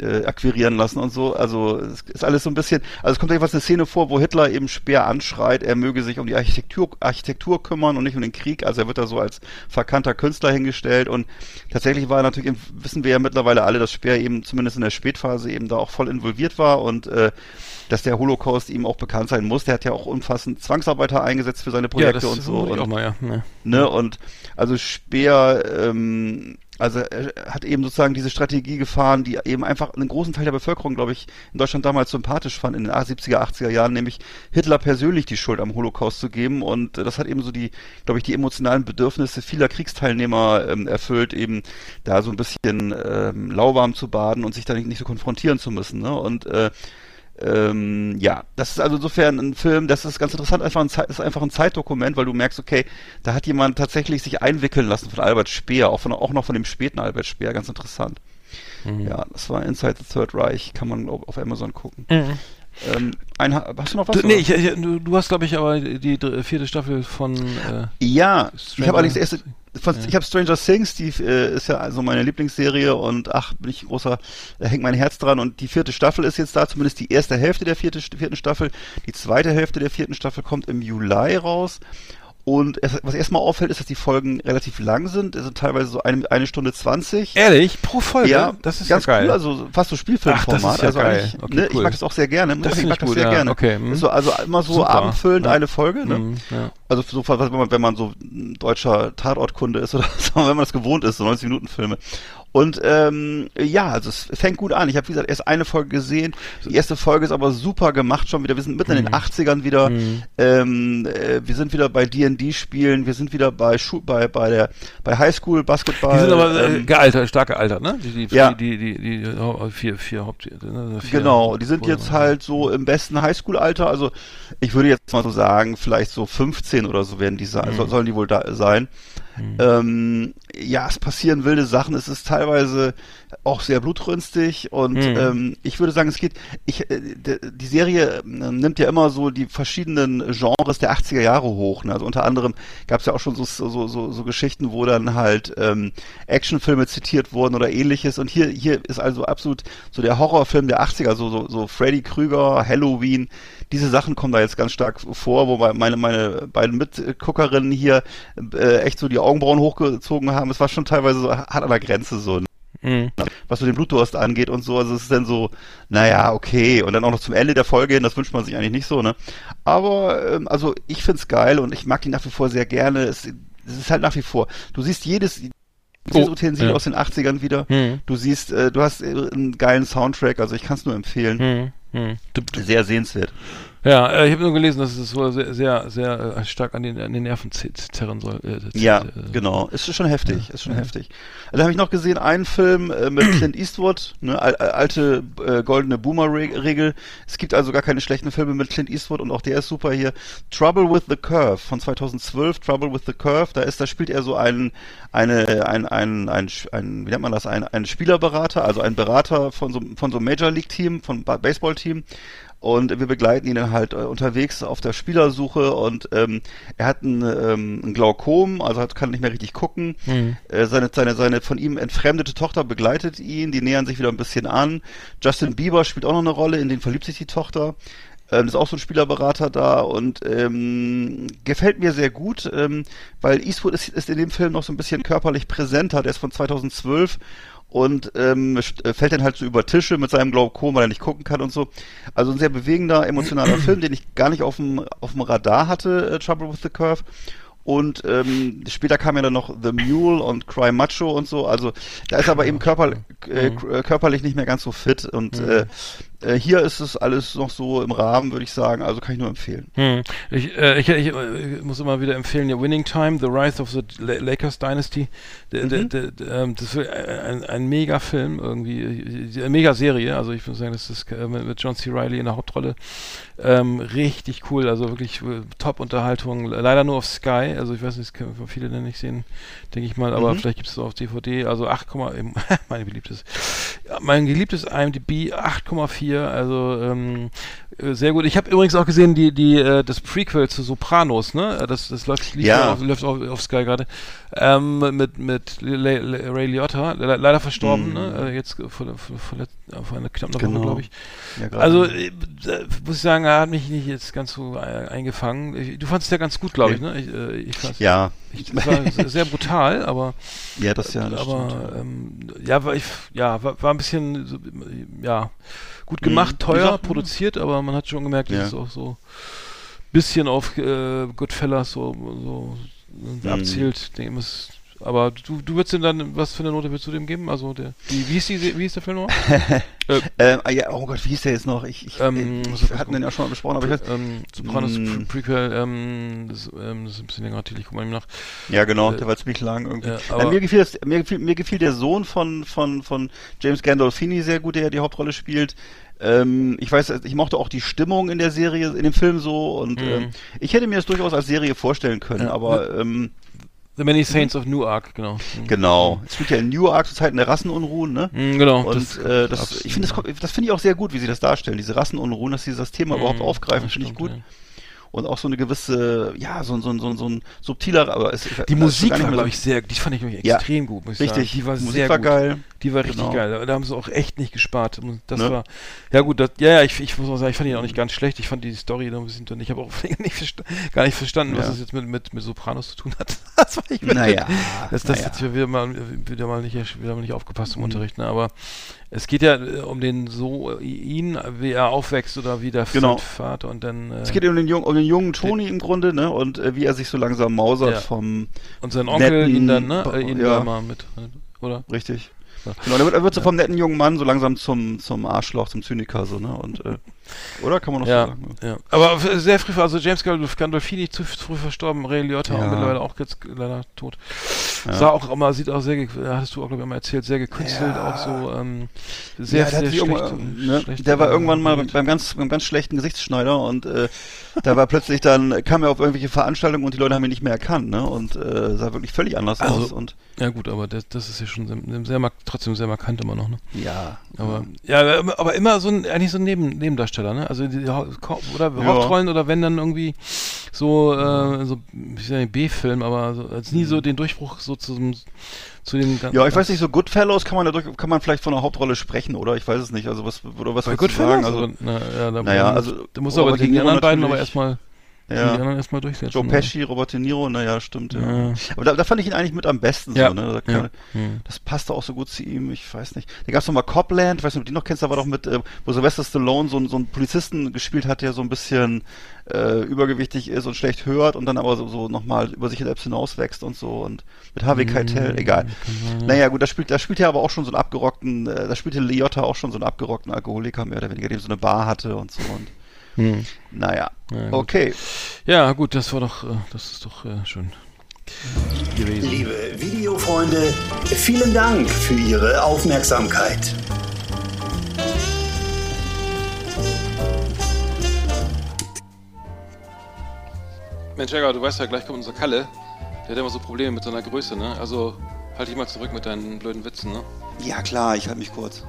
äh, akquirieren lassen und so. Also es ist alles so ein bisschen, also es kommt jedenfalls eine Szene vor, wo Hitler eben Speer anschreit, er möge sich um die Architektur, Architektur kümmern und nicht um den Krieg. Also er wird da so als verkannter Künstler hingestellt und tatsächlich war er natürlich, wissen wir ja mittlerweile alle, dass Speer eben zumindest in der Spätphase eben da auch voll involviert war und äh, dass der Holocaust ihm auch bekannt sein muss. Der hat ja auch umfassend Zwangsarbeiter eingesetzt für seine ja, Projekte das und so. Und mal, ja. Ne, und also Speer, ähm, also er hat eben sozusagen diese Strategie gefahren, die eben einfach einen großen Teil der Bevölkerung, glaube ich, in Deutschland damals sympathisch fand in den 70er, 80er Jahren, nämlich Hitler persönlich die Schuld am Holocaust zu geben. Und das hat eben so die, glaube ich, die emotionalen Bedürfnisse vieler Kriegsteilnehmer ähm, erfüllt, eben da so ein bisschen ähm, lauwarm zu baden und sich da nicht, nicht so konfrontieren zu müssen. Ne? Und äh, ähm, ja, das ist also insofern ein Film, das ist ganz interessant, einfach ein, ist einfach ein Zeitdokument, weil du merkst, okay, da hat jemand tatsächlich sich einwickeln lassen von Albert Speer, auch, von, auch noch von dem späten Albert Speer, ganz interessant. Mhm. Ja, das war Inside the Third Reich, kann man auf Amazon gucken. Ähm, ein, hast du noch was? Du, nee, ich, ich, du, hast, glaube ich, aber die vierte Staffel von. Äh, Ja, ich Stranger- habe allerdings erste, von, Ja. ich habe Stranger Things, die äh, ist ja also meine Lieblingsserie und ach, bin ich ein großer, da hängt mein Herz dran und die vierte Staffel ist jetzt da, zumindest die erste Hälfte der vierte, vierten Staffel. Die zweite Hälfte der vierten Staffel kommt im Juli raus. Und es, was erstmal auffällt, ist, dass die Folgen relativ lang sind. Es sind teilweise so eine, eine Stunde zwanzig. ehrlich? Pro Folge? Ja, das ist ganz ja geil. cool, also fast so Spielfilmformat. Ach, das ist ja also geil. Okay, ne, Ich cool. mag das auch sehr gerne. Das ich mag ich das gut, sehr ja, gerne. okay, hm. So, also immer so Super, abendfüllend ja. eine Folge. Ne? Mhm, ja. Also so, wenn man, wenn man so ein deutscher Tatortkunde ist oder *laughs* so, wenn man das gewohnt ist, so 90 Minuten Filme. Und ähm, ja, also es fängt gut an. Ich habe, wie gesagt, erst eine Folge gesehen. Die erste Folge ist aber super gemacht schon wieder. Wir sind mitten in den 80ern wieder. Ähm, äh, wir sind wieder bei D&D-Spielen. Wir sind wieder bei Schu bei bei der bei Highschool Basketball. Die sind aber äh, ähm, gealtert, stark gealtert, ne? Die, die, Ja. die, die, die, die Hau- vier, vier Haupt... Ne, vier Genau, die sind jetzt halt so im besten Highschool-Alter. Also ich würde jetzt mal so sagen, vielleicht so 15 oder so werden die sein, so, sollen die wohl da sein. Ähm, ja, es passieren wilde Sachen. Es ist teilweise auch sehr blutrünstig und Mhm. ähm, ich würde sagen, es geht. Ich, äh, die Serie äh, nimmt ja immer so die verschiedenen Genres der 80er Jahre hoch. Ne? Also unter anderem gab es ja auch schon so, so, so, so Geschichten, wo dann halt ähm, Actionfilme zitiert wurden oder ähnliches. Und hier hier ist also absolut so der Horrorfilm der 80er, so so, so Freddy Krüger, Halloween. Diese Sachen kommen da jetzt ganz stark vor, wobei meine meine beiden Mitguckerinnen hier äh, echt so die Augenbrauen hochgezogen haben. Es war schon teilweise so hart an der Grenze so. Ne? Mhm. was so den Blutdurst angeht und so. Also es ist dann so, naja, okay. Und dann auch noch zum Ende der Folge hin, das wünscht man sich eigentlich nicht so, ne? Aber, ähm, also ich find's geil und ich mag die nach wie vor sehr gerne. Es, es ist halt nach wie vor. Du siehst jedes, jedes Oh, Utensil ja. aus den 80ern wieder. Mhm. Du siehst, äh, du hast äh, einen geilen Soundtrack, also ich kann's nur empfehlen. Du- du- Sehr sehenswert. Ja, äh, ich habe nur gelesen, dass es wohl sehr, sehr, sehr äh, stark an den, an den Nerven zerren soll. Äh, Ja, äh, genau. Ist schon heftig, ist schon heftig. Da habe ich noch gesehen, einen Film äh, mit *clears throat* Clint Eastwood, ne, al al- alte goldene Boomer-Regel. Es gibt also gar keine schlechten Filme mit Clint Eastwood und auch der ist super hier. Trouble with the Curve von 2012, Trouble with the Curve, da ist, da spielt er so einen, eine, ein, ein, ein, ein wie nennt man das, ein, ein Spielerberater, also ein Berater von so, von so einem Major League Team, von Ba- Baseball-Team. Und wir begleiten ihn dann halt äh, unterwegs auf der Spielersuche und ähm, er hat ein, ähm, ein Glaukom, also hat, kann nicht mehr richtig gucken. Mhm. Äh, seine, seine, seine von ihm entfremdete Tochter begleitet ihn, die nähern sich wieder ein bisschen an. Justin Bieber spielt auch noch eine Rolle, in den verliebt sich die Tochter. Ähm, ist auch so ein Spielerberater da und ähm, gefällt mir sehr gut, ähm, weil Eastwood ist, ist in dem Film noch so ein bisschen körperlich präsenter. Der ist von 2012 und ähm, äh, fällt dann halt so über Tische mit seinem Glaukom, weil er nicht gucken kann und so. Also ein sehr bewegender, emotionaler *clears throat* Film, den ich gar nicht auf dem auf dem Radar hatte, äh, Trouble with the Curve. Und ähm, später kam ja dann noch The Mule und Cry Macho und so. Also da ist er aber eben körper, äh, k- äh, körperlich nicht mehr ganz so fit. Und äh, äh, hier ist es alles noch so im Rahmen, würde ich sagen. Also kann ich nur empfehlen. Hm. Ich, äh, ich, ich, äh, muss immer wieder empfehlen, ja, Winning Time, The Rise of the La- Lakers Dynasty. Der, Mhm. der, der, ähm, das ist ein, ein mega Film irgendwie, eine mega Serie. Also ich würde sagen, das ist äh, mit, mit John C. Reilly in der Hauptrolle ähm, richtig cool. Also wirklich äh, Top-Unterhaltung. Leider nur auf Sky. Also ich weiß nicht, das können viele dann nicht sehen, denke ich mal. Aber Mhm. vielleicht gibt es es auf DVD. Also 8, *laughs* mein beliebtes, mein geliebtes IMDb 8,4. Also ähm, äh, sehr gut. Ich habe übrigens auch gesehen, die, die, äh, das Prequel zu Sopranos, ne? Das, das läuft, Ja. auf, läuft auf, auf Sky gerade. Ähm, mit, mit Le Le Ray Liotta, le leider verstorben, Mhm. ne? Äh, Jetzt vor, vor, vor, vor, einer knappen Genau. Woche, glaube ich. Ja, Also, äh, äh, muss ich sagen, er hat mich nicht jetzt ganz so äh, eingefangen. Ich, du fandest ja ganz gut, glaube ich, ne? Ich, äh, ich fand's, ja, ich, das war sehr- brutal, aber *laughs* ja, das ja, das aber stimmt. ja. ähm, ja, war ich, ja, war, war ein bisschen, ja, gut gemacht, Mhm. teuer, Sachen- produziert, aber man hat schon gemerkt, Ja. das ist auch so bisschen auf äh, Goodfellas so, so Mhm. abzielt. Ich, es- aber du, du würdest ihm dann, was für eine Note würdest du dem geben? Also der, wie, wie hieß die, wie hieß der Film noch? *laughs* äh, Ähm, ah, ja, oh Gott, wie hieß der jetzt noch? Ich, ich, Ähm, ich muss ich wir hatten den ja schon mal besprochen, aber ich weiß, ähm, Sopranos. Pre Prequel, ähm, das, ähm, das ist ein bisschen länger Artikel, ich guck mal ihm nach. ja genau, äh, der war ziemlich lang irgendwie. ja, Äh, aber- mir gefiel das, mir gefiel, mir gefiel der Sohn von von von James Gandolfini sehr gut, der ja die Hauptrolle spielt. Ähm, ich weiß, ich mochte auch die Stimmung in der Serie, in dem Film so und Mhm. ähm, ich hätte mir das durchaus als Serie vorstellen können, Ja. aber ähm, The Many Saints of Newark, genau. Mhm. genau. Es spielt ja in Newark zur Zeit der Rassenunruhen, ne? Mhm, genau. Und das- äh, das, ich finde das, kommt- das finde ich auch sehr gut, wie sie das darstellen, diese Rassenunruhen, dass sie das Thema überhaupt Mhm, aufgreifen, das finde ich gut. ja. Und auch so eine gewisse, ja, so, ein- so, so, so ein subtiler, aber es, Die Musik war, glaube ich, sehr, die fand ich nämlich Ja, extrem gut, muss ich Richtig, sagen. Die war Musik sehr war gut. geil. Die war richtig Genau. geil. Da haben sie auch echt nicht gespart. Das Ne? war, ja gut, das, ja, ja, ich, ich muss auch sagen, ich fand ihn auch nicht ganz schlecht. Ich fand die Story noch ein bisschen dünn. Ich habe auch *laughs* nicht gar nicht verstanden, was Ja. das jetzt mit, mit, mit Sopranos zu tun hat. *laughs* Das war ich Naja, Das, das naja. sich wieder mal, wieder mal nicht, wieder mal nicht aufgepasst im Mhm. Unterricht, ne? Aber es geht ja äh, um den so, ihn, wie er aufwächst oder wie der Genau. Vater und dann, äh, Es geht um den, jungen, um den jungen Tony im Grunde, ne? Und äh, wie er sich so langsam mausert Ja. vom und sein Onkel netten ihn dann, ne? Äh, ihn ja. da mal mit, oder? richtig. klar. Genau, dann wird, wird so vom netten jungen Mann so langsam zum, zum Arschloch, zum Zyniker, so, ne? Und, äh, oder kann man noch Ja, so sagen? ne? ja. Aber sehr früh, also James Gandolf- Gandolfini zu früh verstorben, Ray Liotta Ja. auch mittlerweile auch jetzt leider tot. Ja. Sah auch immer, sieht auch sehr, hattest du auch, glaube ich, immer erzählt, sehr gekünstelt, Ja. auch so, ähm, sehr, Ja, der, sehr schlecht. ne, schlecht der war irgendwann mal beim ganz, beim ganz schlechten Gesichtsschneider und äh, da war plötzlich dann, kam er auf irgendwelche Veranstaltungen und die Leute haben ihn nicht mehr erkannt, ne? Und äh, sah wirklich völlig anders Also, aus. Und Ja gut, aber das, das ist ja schon sehr, sehr trotzdem sehr markant immer noch, ne? ja. Aber ja, aber immer- aber immer so ein eigentlich so ein Neben, Nebendarsteller, ne? Also die oder Ja. Hauptrollen oder wenn dann irgendwie so äh, so B-Film, aber so, als nie so den Durchbruch so zum zu den gan- Ja, ich weiß nicht, so Goodfellows kann man dadurch, kann man vielleicht von einer Hauptrolle sprechen, oder? Ich weiß es nicht. Also was, oder was bei du Goodfellas? sagen? Also, na, ja, da, naja, also da muss aber Robert die, anderen beiden aber natürlich. Erstmal die ja. anderen erstmal durchsetzen. Joe ne? Pesci, Robert De Niro, naja, stimmt, ja. Ja. Aber da, da fand ich ihn eigentlich mit am besten Ja. so, ne? Da Ja. kann, Hm. Das passte auch so gut zu ihm, ich weiß nicht. Da gab's noch mal Copland, ich weiß nicht, ob du die noch kennst, da war doch mit, äh, wo Sylvester Stallone so, einen- so einen Polizisten gespielt hat, der so ein bisschen äh, übergewichtig ist und schlecht hört und dann aber so, so nochmal über sich selbst hinauswächst und so und mit Harvey Hm, Keitel, egal. ja. Naja, gut, da spielt, da spielt er aber auch schon so einen abgerockten, äh, da spielte Liotta auch schon so einen abgerockten Alkoholiker mehr oder weniger, der so eine Bar hatte und so und Hm. naja. Ja, gut. Okay. Ja, gut, das war doch, äh, das ist doch äh, schön gewesen. Liebe Videofreunde, vielen Dank für Ihre Aufmerksamkeit. Mensch, Jäger, du weißt ja, gleich kommt unser Kalle. Der hat immer so Probleme mit seiner Größe, ne? Also halt dich mal zurück mit deinen blöden Witzen, ne? Ja klar, ich halte mich kurz.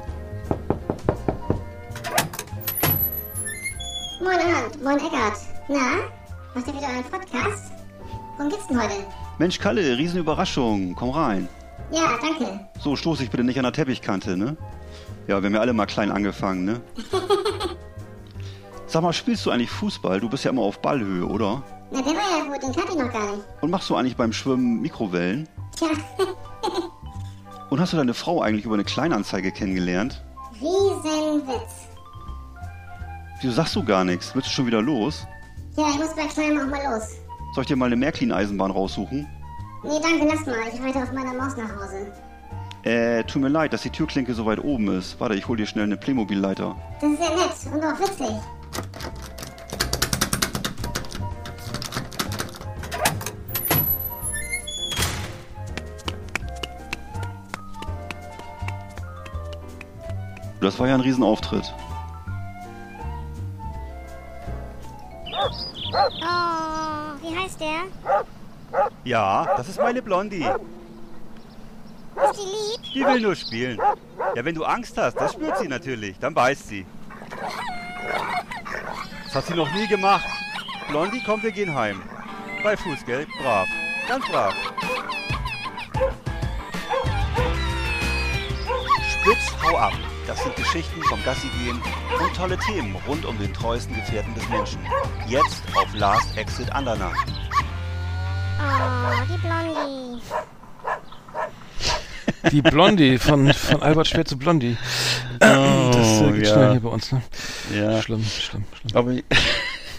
Moin Arndt, moin Eckart. Na, macht ihr wieder einen Podcast? Worum geht's denn heute? Mensch, Kalle, Riesenüberraschung, komm rein. Ja, danke. So, stoß ich bitte nicht an der Teppichkante, ne? Ja, wir haben ja alle mal klein angefangen, ne? *laughs* Sag mal, spielst du eigentlich Fußball? Du bist ja immer auf Ballhöhe, oder? Na, der war ja gut, den kannte ich noch gar nicht. Und machst du eigentlich beim Schwimmen Mikrowellen? Tja, Und hast du deine Frau eigentlich über eine Kleinanzeige kennengelernt? *laughs* Riesenwitz. Wieso sagst du gar nichts? Willst du schon wieder los? Ja, ich muss bei Kleinem auch mal los. Soll ich dir mal eine Märklin-Eisenbahn raussuchen? Nee, danke, lass mal. Ich reite auf meiner Maus nach Hause. Äh, tut mir leid, dass die Türklinke so weit oben ist. Warte, ich hol dir schnell eine Playmobil-Leiter. Das ist ja nett und auch witzig. Das war ja ein Riesenauftritt. Oh, wie heißt der? Ja, das ist meine Blondie. Ist die lieb? Die will nur spielen. Ja, wenn du Angst hast, das spürt sie natürlich. Dann beißt sie. Das hat sie noch nie gemacht. Blondie, komm, wir gehen heim. Bei Fußgeld, brav. Ganz brav. Spitz, hau ab. Das sind Geschichten vom Gassigehen und tolle Themen rund um den treuesten Gefährten des Menschen. Jetzt auf Last Exit Andernach. Oh, die Blondie. Die Blondie von, von Albert Schwer zu Blondie. das äh, geht ja. schnell hier bei uns, ne? Ja. Schlimm, schlimm, schlimm. Aber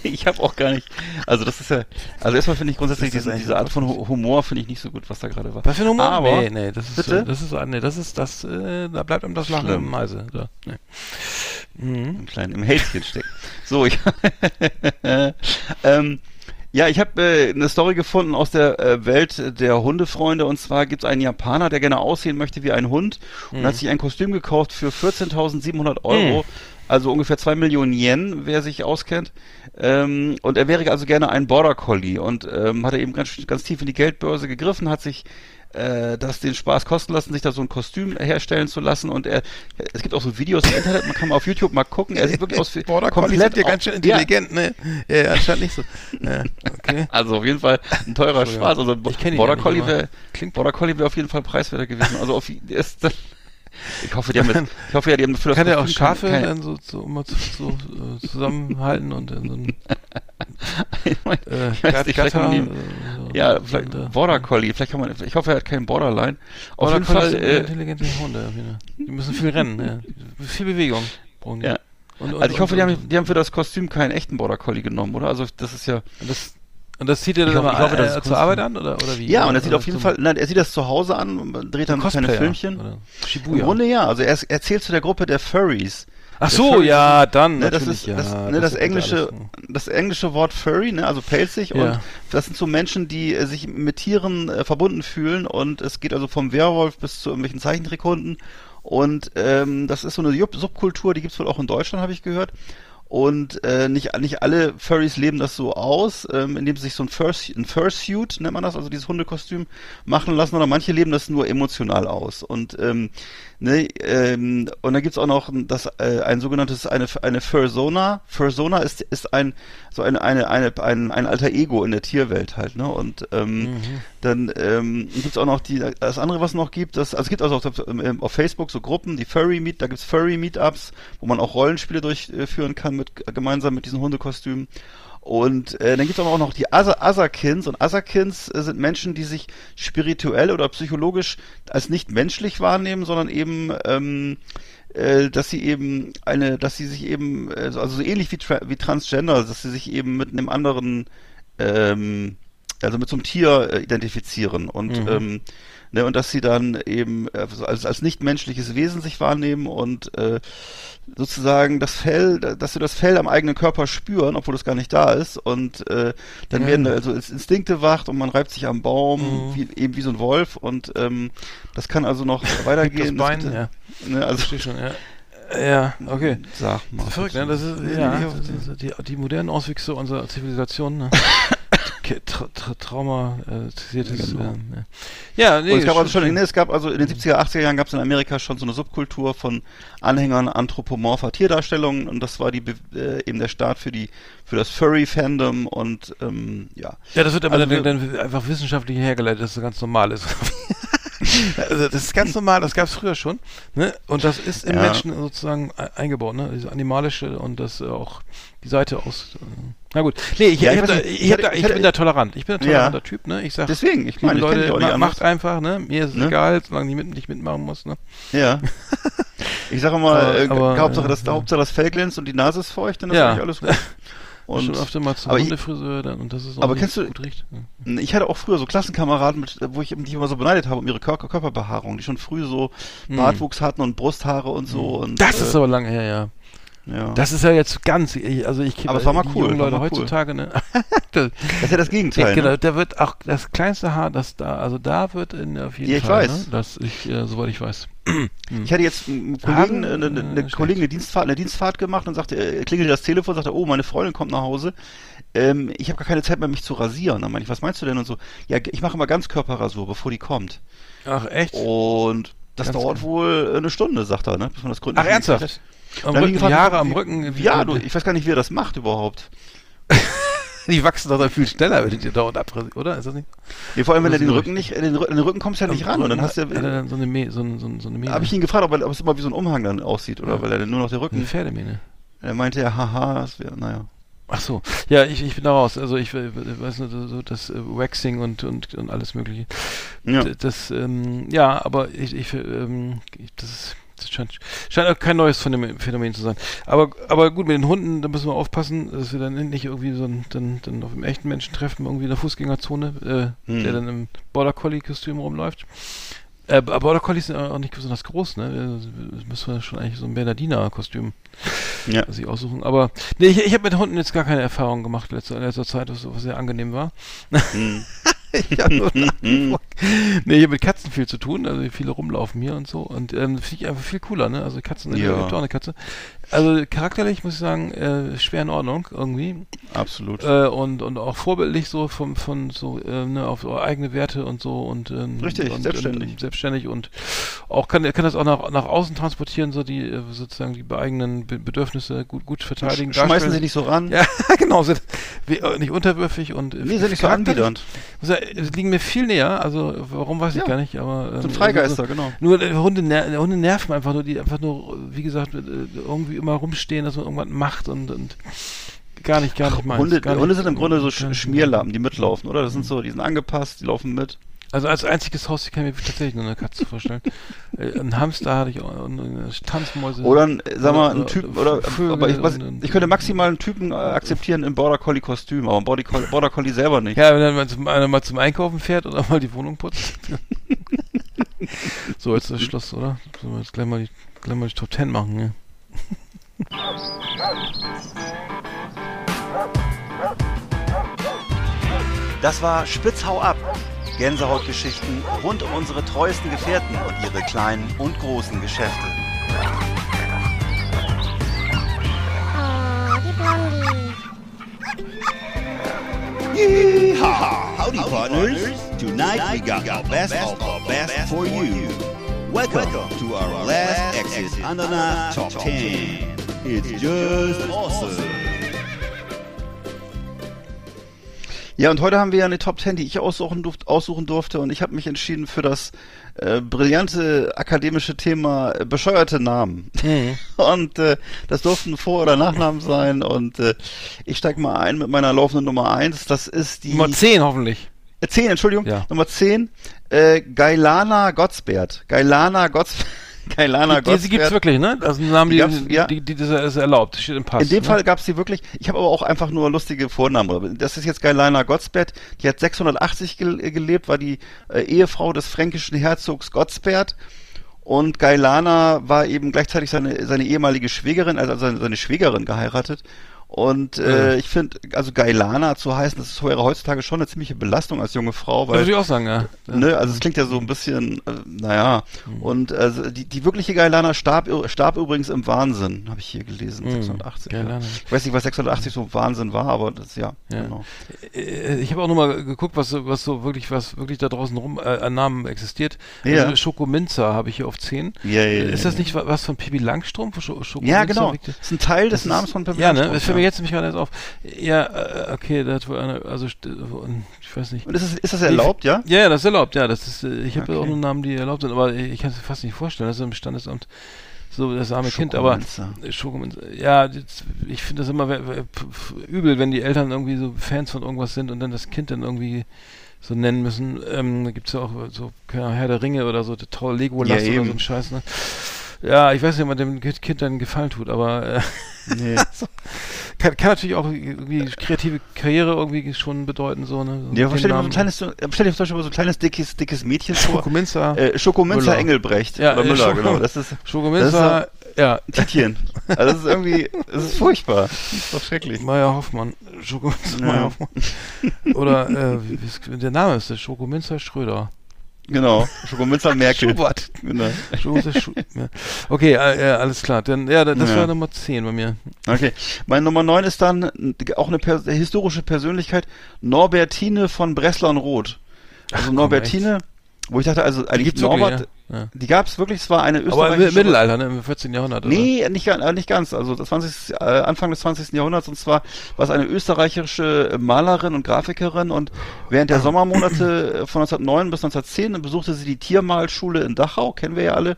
*laughs* ich, habe auch gar nicht. Also das ist ja. Also erstmal finde ich grundsätzlich ist diese, Art von Hu- Humor finde ich nicht so gut, was da gerade war. Was für ein Humor? Aber nee, nee, das ist, Bitte? das ist, äh, nee, das ist, das, äh, da bleibt einem das Lachen Schlimm. im Halse. Da, nee. Mhm. im kleinen im Hälschen steckt. So, ich *laughs* ähm, ja, ich habe äh, eine Story gefunden aus der äh, Welt der Hundefreunde und zwar gibt es einen Japaner, der gerne aussehen möchte wie ein Hund und hat sich ein Kostüm gekauft für 14.700 Euro. Mhm. Also ungefähr zwei Millionen Yen, wer sich auskennt. Ähm, und er wäre also gerne ein Border Collie und ähm, hat er eben ganz, ganz tief in die Geldbörse gegriffen, hat sich äh, das den Spaß kosten lassen, sich da so ein Kostüm herstellen zu lassen und er, es gibt auch so Videos im Internet, man kann mal auf YouTube mal gucken, er sieht wirklich aus wie *laughs* Border Collie sind ja ganz schön intelligent, ne? Ja, ja, anscheinend nicht so. Ja, okay. *laughs* Also auf jeden Fall ein teurer. Spaß. Also Ich Border Collie klingt- Border Collie wäre auf jeden Fall preiswerter gewesen. Also auf *laughs* ist ich hoffe, die haben jetzt, ich hoffe ja, die haben für das Kann der auch Schafe kein- dann so, so immer zu, so, äh, zusammenhalten und in so ein *laughs* ich weiß äh, nicht, vielleicht kann Gatter, man ihn, äh, so, ja, vielleicht Border Collie, vielleicht kann man, ich hoffe, er hat keinen Borderline. Auf Border jeden Fall, sind äh, intelligente Hunde. Die müssen viel rennen, ja. Viel Bewegung ja. Und, und, Also ich hoffe, die haben, die haben für das Kostüm keinen echten Border Collie genommen, oder? Also das ist ja, Das, Und das zieht er dann immer ich hoffe, das äh, zur. Arbeit an oder, oder wie? Ja, und er sieht auf jeden Fall, nein, er sieht das zu Hause an, dreht dann kleine Cosplayer Filmchen. Oder Im Shibuya. Grunde ja, also er, er zählt zu der Gruppe der Furries. Ach so, Furries ja, dann Ne, das ist ja. das, ne, das, wird englische, alles, ne. das englische Wort Furry, ne, also pelzig Ja. und das sind so Menschen, die äh, sich mit Tieren äh, verbunden fühlen und es geht also vom Werwolf bis zu irgendwelchen Zeichentrickhunden und ähm, das ist so eine Sub- Subkultur, die gibt's wohl auch in Deutschland, habe ich gehört. Und äh, nicht, nicht alle Furries leben das so aus, ähm, indem sie sich so ein, Furs ein Fursuit, nennt man das, also dieses Hundekostüm, machen lassen, oder manche leben das nur emotional aus. Und ähm, ne, ähm, und dann gibt's auch noch das äh, ein sogenanntes eine eine Fursona. Fursona ist ist ein so eine eine eine ein, ein alter Ego in der Tierwelt halt, ne? Und ähm, dann ähm, gibt's auch noch die das andere, was es noch gibt, das also es gibt also auf, ähm, auf Facebook so Gruppen, die Furry Meet, da gibt's Furry Meetups, wo man auch Rollenspiele durchführen kann mit gemeinsam mit diesen Hundekostümen. Und äh, dann gibt es aber auch noch die Asa- Asakins. Und Asakins äh, sind Menschen, die sich spirituell oder psychologisch als nicht menschlich wahrnehmen, sondern eben, ähm, äh, dass sie eben eine, dass sie sich eben, äh, also so ähnlich wie, tra wie Transgender, dass sie sich eben mit einem anderen, ähm, also mit so einem Tier äh, identifizieren. Und Mhm. ähm, Ne, und dass sie dann eben äh, als, als nicht-menschliches Wesen sich wahrnehmen und äh, sozusagen das Fell, dass sie das Fell am eigenen Körper spüren, obwohl es gar nicht da ist. Und äh, dann Ja. werden da also Instinkte wacht und man reibt sich am Baum, Mhm. wie, eben wie so ein Wolf. Und ähm, das kann also noch *laughs* weitergehen. das Bein, gibt, ja. ne, also schon, ja. Ja, okay. Sag mal. Verrückt, ne? Das ist, ja, das ist die, die modernen Auswüchse unserer Zivilisation, ne? *laughs* Tra tra traumatisiertes, Ja, genau. ähm, ja. ja, nee, es gab also schon, ne, es gab also in den 70er, 80er Jahren gab es in Amerika schon so eine Subkultur von Anhängern anthropomorpher Tierdarstellungen und das war die äh, eben der Start für die für das Furry-Fandom und ähm, ja. Ja, das wird aber Also dann, dann einfach wissenschaftlich hergeleitet, dass das ganz normal ist. *laughs* also das ist ganz normal, das gab es früher schon. Ne? Und das ist im Ja. Menschen sozusagen e- eingebaut, ne? Diese animalische und das äh, auch die Seite aus. Äh, na gut. Nee, ich, Ja, ich, ich da, ich, ich hab da, hatte- ich ich hatte- bin da tolerant. Ich bin ein Ja. toleranter Typ, ne? Ich sag, Deswegen, ich meine, ich Leute, nicht ma- macht einfach, ne? Mir ist es Ne? egal, solange die mit, nicht mitmachen muss, ne? Ja. *laughs* Ich sage mal, Aber- äh, aber, Hauptsache, ja, das, ja. Hauptsache das Fell glänzt und die Nase ist feucht, dann ist Ja. eigentlich alles gut. *laughs* Und schon öfter mal ich- Hundefriseur dann und das ist auch aber kennst du- gut riecht. Ja. ich hatte auch früher so Klassenkameraden, mit, wo ich die immer so beneidet habe um ihre Kör Körperbehaarung, die schon früh so Hm. Bartwuchs hatten und Brusthaare und so. Und, Das ist äh, aber lange her, ja. Ja. Das ist ja jetzt ganz, ich- also ich Aber es war mal cool, jungen Leute cool. heutzutage, ne? *laughs* das, das ist ja das Gegenteil. genau, ne? da wird auch das kleinste Haar, das da, also da wird in, auf jeden Ja, ich Fall, weiß. ne? Das ich, äh, soweit ich weiß. *clears throat* Ich hatte jetzt einen Kollegen, eine, eine, äh, eine. Kollegin eine Dienstfahrt, eine Dienstfahrt gemacht und sagte, äh, klingelte das Telefon, sagte, oh, meine Freundin kommt nach Hause. Ähm, ich habe gar keine Zeit mehr, mich zu rasieren. Dann meine ich, was meinst du denn? Und so, ja, ich mache immer Ganzkörperrasur, bevor die kommt. Ach echt? Und das Ganz dauert genau. wohl eine Stunde, sagt er, ne? Bis man das gründlich Ach ernsthaft? Am. Dann Rücken, wie- am Rücken. Ja, du, ich weiß gar nicht, wie er das macht überhaupt. *laughs* die wachsen doch dann viel schneller, wenn die dir dauernd abrasieren, oder? Ist das nicht? Nee, vor allem, wenn er Das den Rücken nicht, äh, den, an den Rücken kommst du ja nicht ran. Und dann hast du ja, dann so eine, Mäh, so, so, so eine Mähne. habe ich ihn gefragt, ob, er, ob es immer wie so ein Umhang dann aussieht, oder Ja. weil er nur noch der eine Rücken, Pferdemähne. er meinte ja, haha, das wäre, naja. Ach so, ja, ich, ich bin da raus. Also ich äh, weiß nicht, so das äh, Waxing und, und, und alles mögliche. Ja. Das, ähm, ja, aber ich, ich, ähm, ich das, ist, das scheint, scheint auch kein neues Phänomen, zu sein. Aber, aber gut, mit den Hunden, da müssen wir aufpassen, dass wir dann nicht irgendwie so ein, dann, dann auf einem echten Menschen treffen, irgendwie in der Fußgängerzone, äh, Hm. der dann im Border Collie Kostüm rumläuft. Äh, aber Border Collies sind auch nicht besonders groß, ne? Da müssen wir schon eigentlich so ein Bernardiner Kostüm Ja. sich aussuchen. Aber nee, ich, ich habe mit Hunden jetzt gar keine Erfahrung gemacht in letzter, in letzter Zeit, was, was sehr angenehm war. Hm. *laughs* *laughs* ich habe nur *laughs* nee, ich habe mit Katzen viel zu tun, also viele rumlaufen hier und so. Und ähm, finde ich einfach viel cooler, ne? Also Katzen, Ja. ja. ich hab auch eine Katze. Also charakterlich muss ich sagen, äh, schwer in Ordnung irgendwie. Absolut. Äh, und, und auch vorbildlich so vom, von so, äh, ne, auf so eigene Werte und so und ähm, Richtig, und, selbstständig. Und, selbstständig und auch kann, kann das auch nach, nach außen transportieren, so die äh, sozusagen die eigenen Be Bedürfnisse gut, gut verteidigen. Sch schmeißen darstellen. sie nicht so ran. Ja, *laughs* genau, sind äh, nicht unterwürfig und äh, Nee, sind nicht so anbiedernd. liegen mir viel näher, also warum weiß ich Ja. gar nicht, aber ähm, Sind Freigeister, also, genau. nur Hunde, ner Hunde nerven einfach nur, die einfach nur, wie gesagt, irgendwie immer rumstehen, dass man irgendwas macht und, und gar nicht, gar nicht meins. Hunde, gar nicht, Hunde sind im Grunde so Sch Schmierlappen, die mitlaufen, oder? Das sind so, die sind angepasst, die laufen mit. Also als einziges Haustier kann ich mir tatsächlich nur eine Katze vorstellen. *laughs* äh, ein Hamster hatte ich und eine Tanzmäuse. Oder, ein, äh, sag mal, ein Typ, oder Vögel aber ich, was, und- ich könnte maximal einen Typen äh, akzeptieren im Border Collie Kostüm, aber Border Collie, Border Collie selber nicht. Ja, wenn er mal zum, einer mal zum Einkaufen fährt oder mal die Wohnung putzt. *laughs* so, jetzt das Schluss, oder? Sollen wir jetzt gleich mal die, gleich mal die Top Ten machen, ne? Das war Spitzhau ab. Gänsehautgeschichten rund um unsere treuesten Gefährten und ihre kleinen und großen Geschäfte. Oh, die Blondie. Yeehaw! Howdy, partners. Tonight we got the best of the best for you. Welcome to our last Exit Ananas Top 10. It's just awesome. Ja, und heute haben wir ja eine Top 10, die ich aussuchen, durft, aussuchen durfte und ich habe mich entschieden für das äh, brillante akademische Thema äh, bescheuerte Namen. *laughs* Und äh, das durften Vor- oder Nachnamen sein und äh, ich steig mal ein mit meiner laufenden Nummer 1. Das ist die... Nummer 10 hoffentlich. Äh, 10, Entschuldigung. Ja. Nummer 10. Äh, Gailana Gottsbert. Gailana Gottsbert. *laughs* Gailana Die, die gibt's wirklich, ne? Das ist ein Name, Die die, ja. die, die, das ist erlaubt. Steht im Pass. In dem ne? Fall gab's die wirklich. Ich habe aber auch einfach nur lustige Vornamen. Das ist jetzt Gailana Gottsbert. Die hat 680 gel äh, gelebt, war die äh, Ehefrau des fränkischen Herzogs Gottsbert. Und Gailana war eben gleichzeitig seine, seine ehemalige Schwägerin, also seine, seine Schwägerin geheiratet. Und äh, Ja. ich finde, also Gailana zu heißen, das wäre heutzutage schon eine ziemliche Belastung als junge Frau, weil würde ich auch sagen, ja. Ne, also es klingt ja so ein bisschen, äh, naja. Mhm. Und also die, die wirkliche Gailana starb, starb übrigens im Wahnsinn, habe ich hier gelesen, Mhm, 680. Ja. Ich weiß nicht, was 680 so Wahnsinn war, aber das ja, Ja. genau. Äh, Ich habe auch nochmal geguckt, was, was so wirklich, was wirklich da draußen rum äh, an Namen existiert. Ja. Also Schokominzer habe ich hier auf 10. Ja, ja, ist das nicht wa- was von Pippi Langstrumpf? Scho Schokominzer Ja, genau. Das ist ein Teil des Namens von Pippi Ja, ne? Langstrumpf, fällt mir jetzt nämlich gerade erst auf. Ja, äh, okay, da hat wohl eine, also ich weiß nicht. Und ist das, ist das erlaubt, ja? Ja, das ist erlaubt, ja. Das ist, äh, ich habe Okay. auch nur Namen, die erlaubt sind, aber ich kann es mir fast nicht vorstellen. Das ist im Standesamt so das arme Kind, aber. Ja, jetzt, ich finde das immer übel, wenn die Eltern irgendwie so Fans von irgendwas sind und dann das Kind dann irgendwie so nennen müssen. Ähm, da gibt's ja auch so keine Ahnung, Herr der Ringe oder so, der tolle Legolas Ja, oder so ein Scheiß, ne? Ja, ich weiß nicht, ob man dem Kind dann einen Gefallen tut, aber äh, Nee. *laughs* kann, kann natürlich auch irgendwie kreative Karriere irgendwie schon bedeuten, so, ne? So Ja, den stell dir mal so ein kleines, stell dir zum Beispiel mal so ein kleines, dickes, dickes Mädchen vor. Schokominzer. Äh, Schokominzer. Engelbrecht. Ja, oder äh, Müller, Schoko- genau. Das ist Schokominzer, ja. Titchen. Also das ist irgendwie, das ist furchtbar. Das ist doch schrecklich. Meier Hoffmann. Schokominzer Ja. Meier Hoffmann. Oder, äh, der Name ist der Schokominzer Schröder. Genau. Schokominzer Merkel. Schubert. Genau. Schokominzer Schu ja. Okay, äh, alles klar. Dann, ja, das Ja. war Nummer 10 bei mir. Okay. Meine Nummer 9 ist dann auch eine pers historische Persönlichkeit, Norbertine von Breslau-Roth. Also komm, Norbertine, wo ich dachte, also eigentlich gibt's Norbert, wirklich, ja. die gab es wirklich, es war eine Aber im österreichische... Mittelalter, ne, im 14. Jahrhundert. oder? Nee, nicht, äh, nicht ganz. Also das 20, äh, Anfang des 20. Jahrhunderts und zwar war es eine österreichische Malerin und Grafikerin und während der Sommermonate äh, von 1909 bis 1910 besuchte sie die Tiermalschule in Dachau, kennen wir ja alle,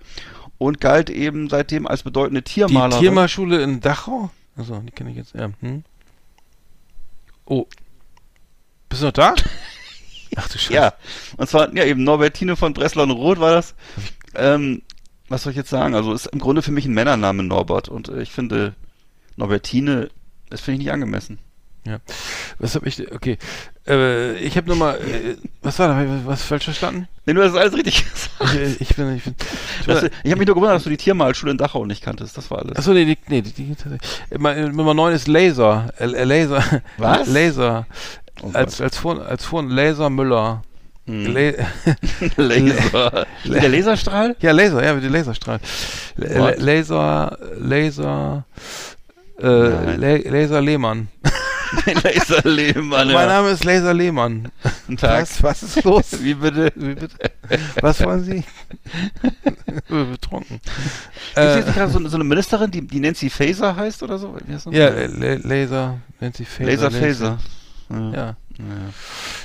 und galt eben seitdem als bedeutende Die Tiermalerin. Tiermalschule in Dachau? Achso, die kenne ich jetzt. Ja. Hm. Oh. Bist du noch da? Ach du Scheiße. Ja, und zwar, ja, eben Norbertine von Breslau und Roth war das. Ähm, was soll ich jetzt sagen? Also ist im Grunde für mich ein Männername Norbert und äh, ich finde Norbertine, das finde ich nicht angemessen. Was hab ich, okay. Äh, ich habe nochmal, äh, was war da, was falsch verstanden? Nee, du hast alles richtig gesagt. Ich, ich bin, ich bin, Das, ich habe mich nur gewundert, dass du die Tiermalschule in Dachau nicht kanntest. Das war alles. Achso, nee, die, nee, die, die, die Nummer Nummer 9 ist Laser. Äh, äh, Laser. Was? Laser. Oh als, als vor, als vor *laughs* Laser Müller. Hm. La Laser. La- Der Laserstrahl? ja, Laser, ja, mit dem Laserstrahl. La What? Laser, Laser, äh. La Laser Lehmann. *laughs* Laserlehmann, Mein Name ist Laser Lehmann. Guten Tag. Was, was ist los? *laughs* Wie bitte? Wie bitte? Was wollen Sie? Äh, Betrunken. Ist jetzt Äh, nicht gerade so, so eine Ministerin, die, die Nancy Faeser heißt oder so? Ja, La Laser, Nancy Faeser. Laser Faeser. Ja. Ja.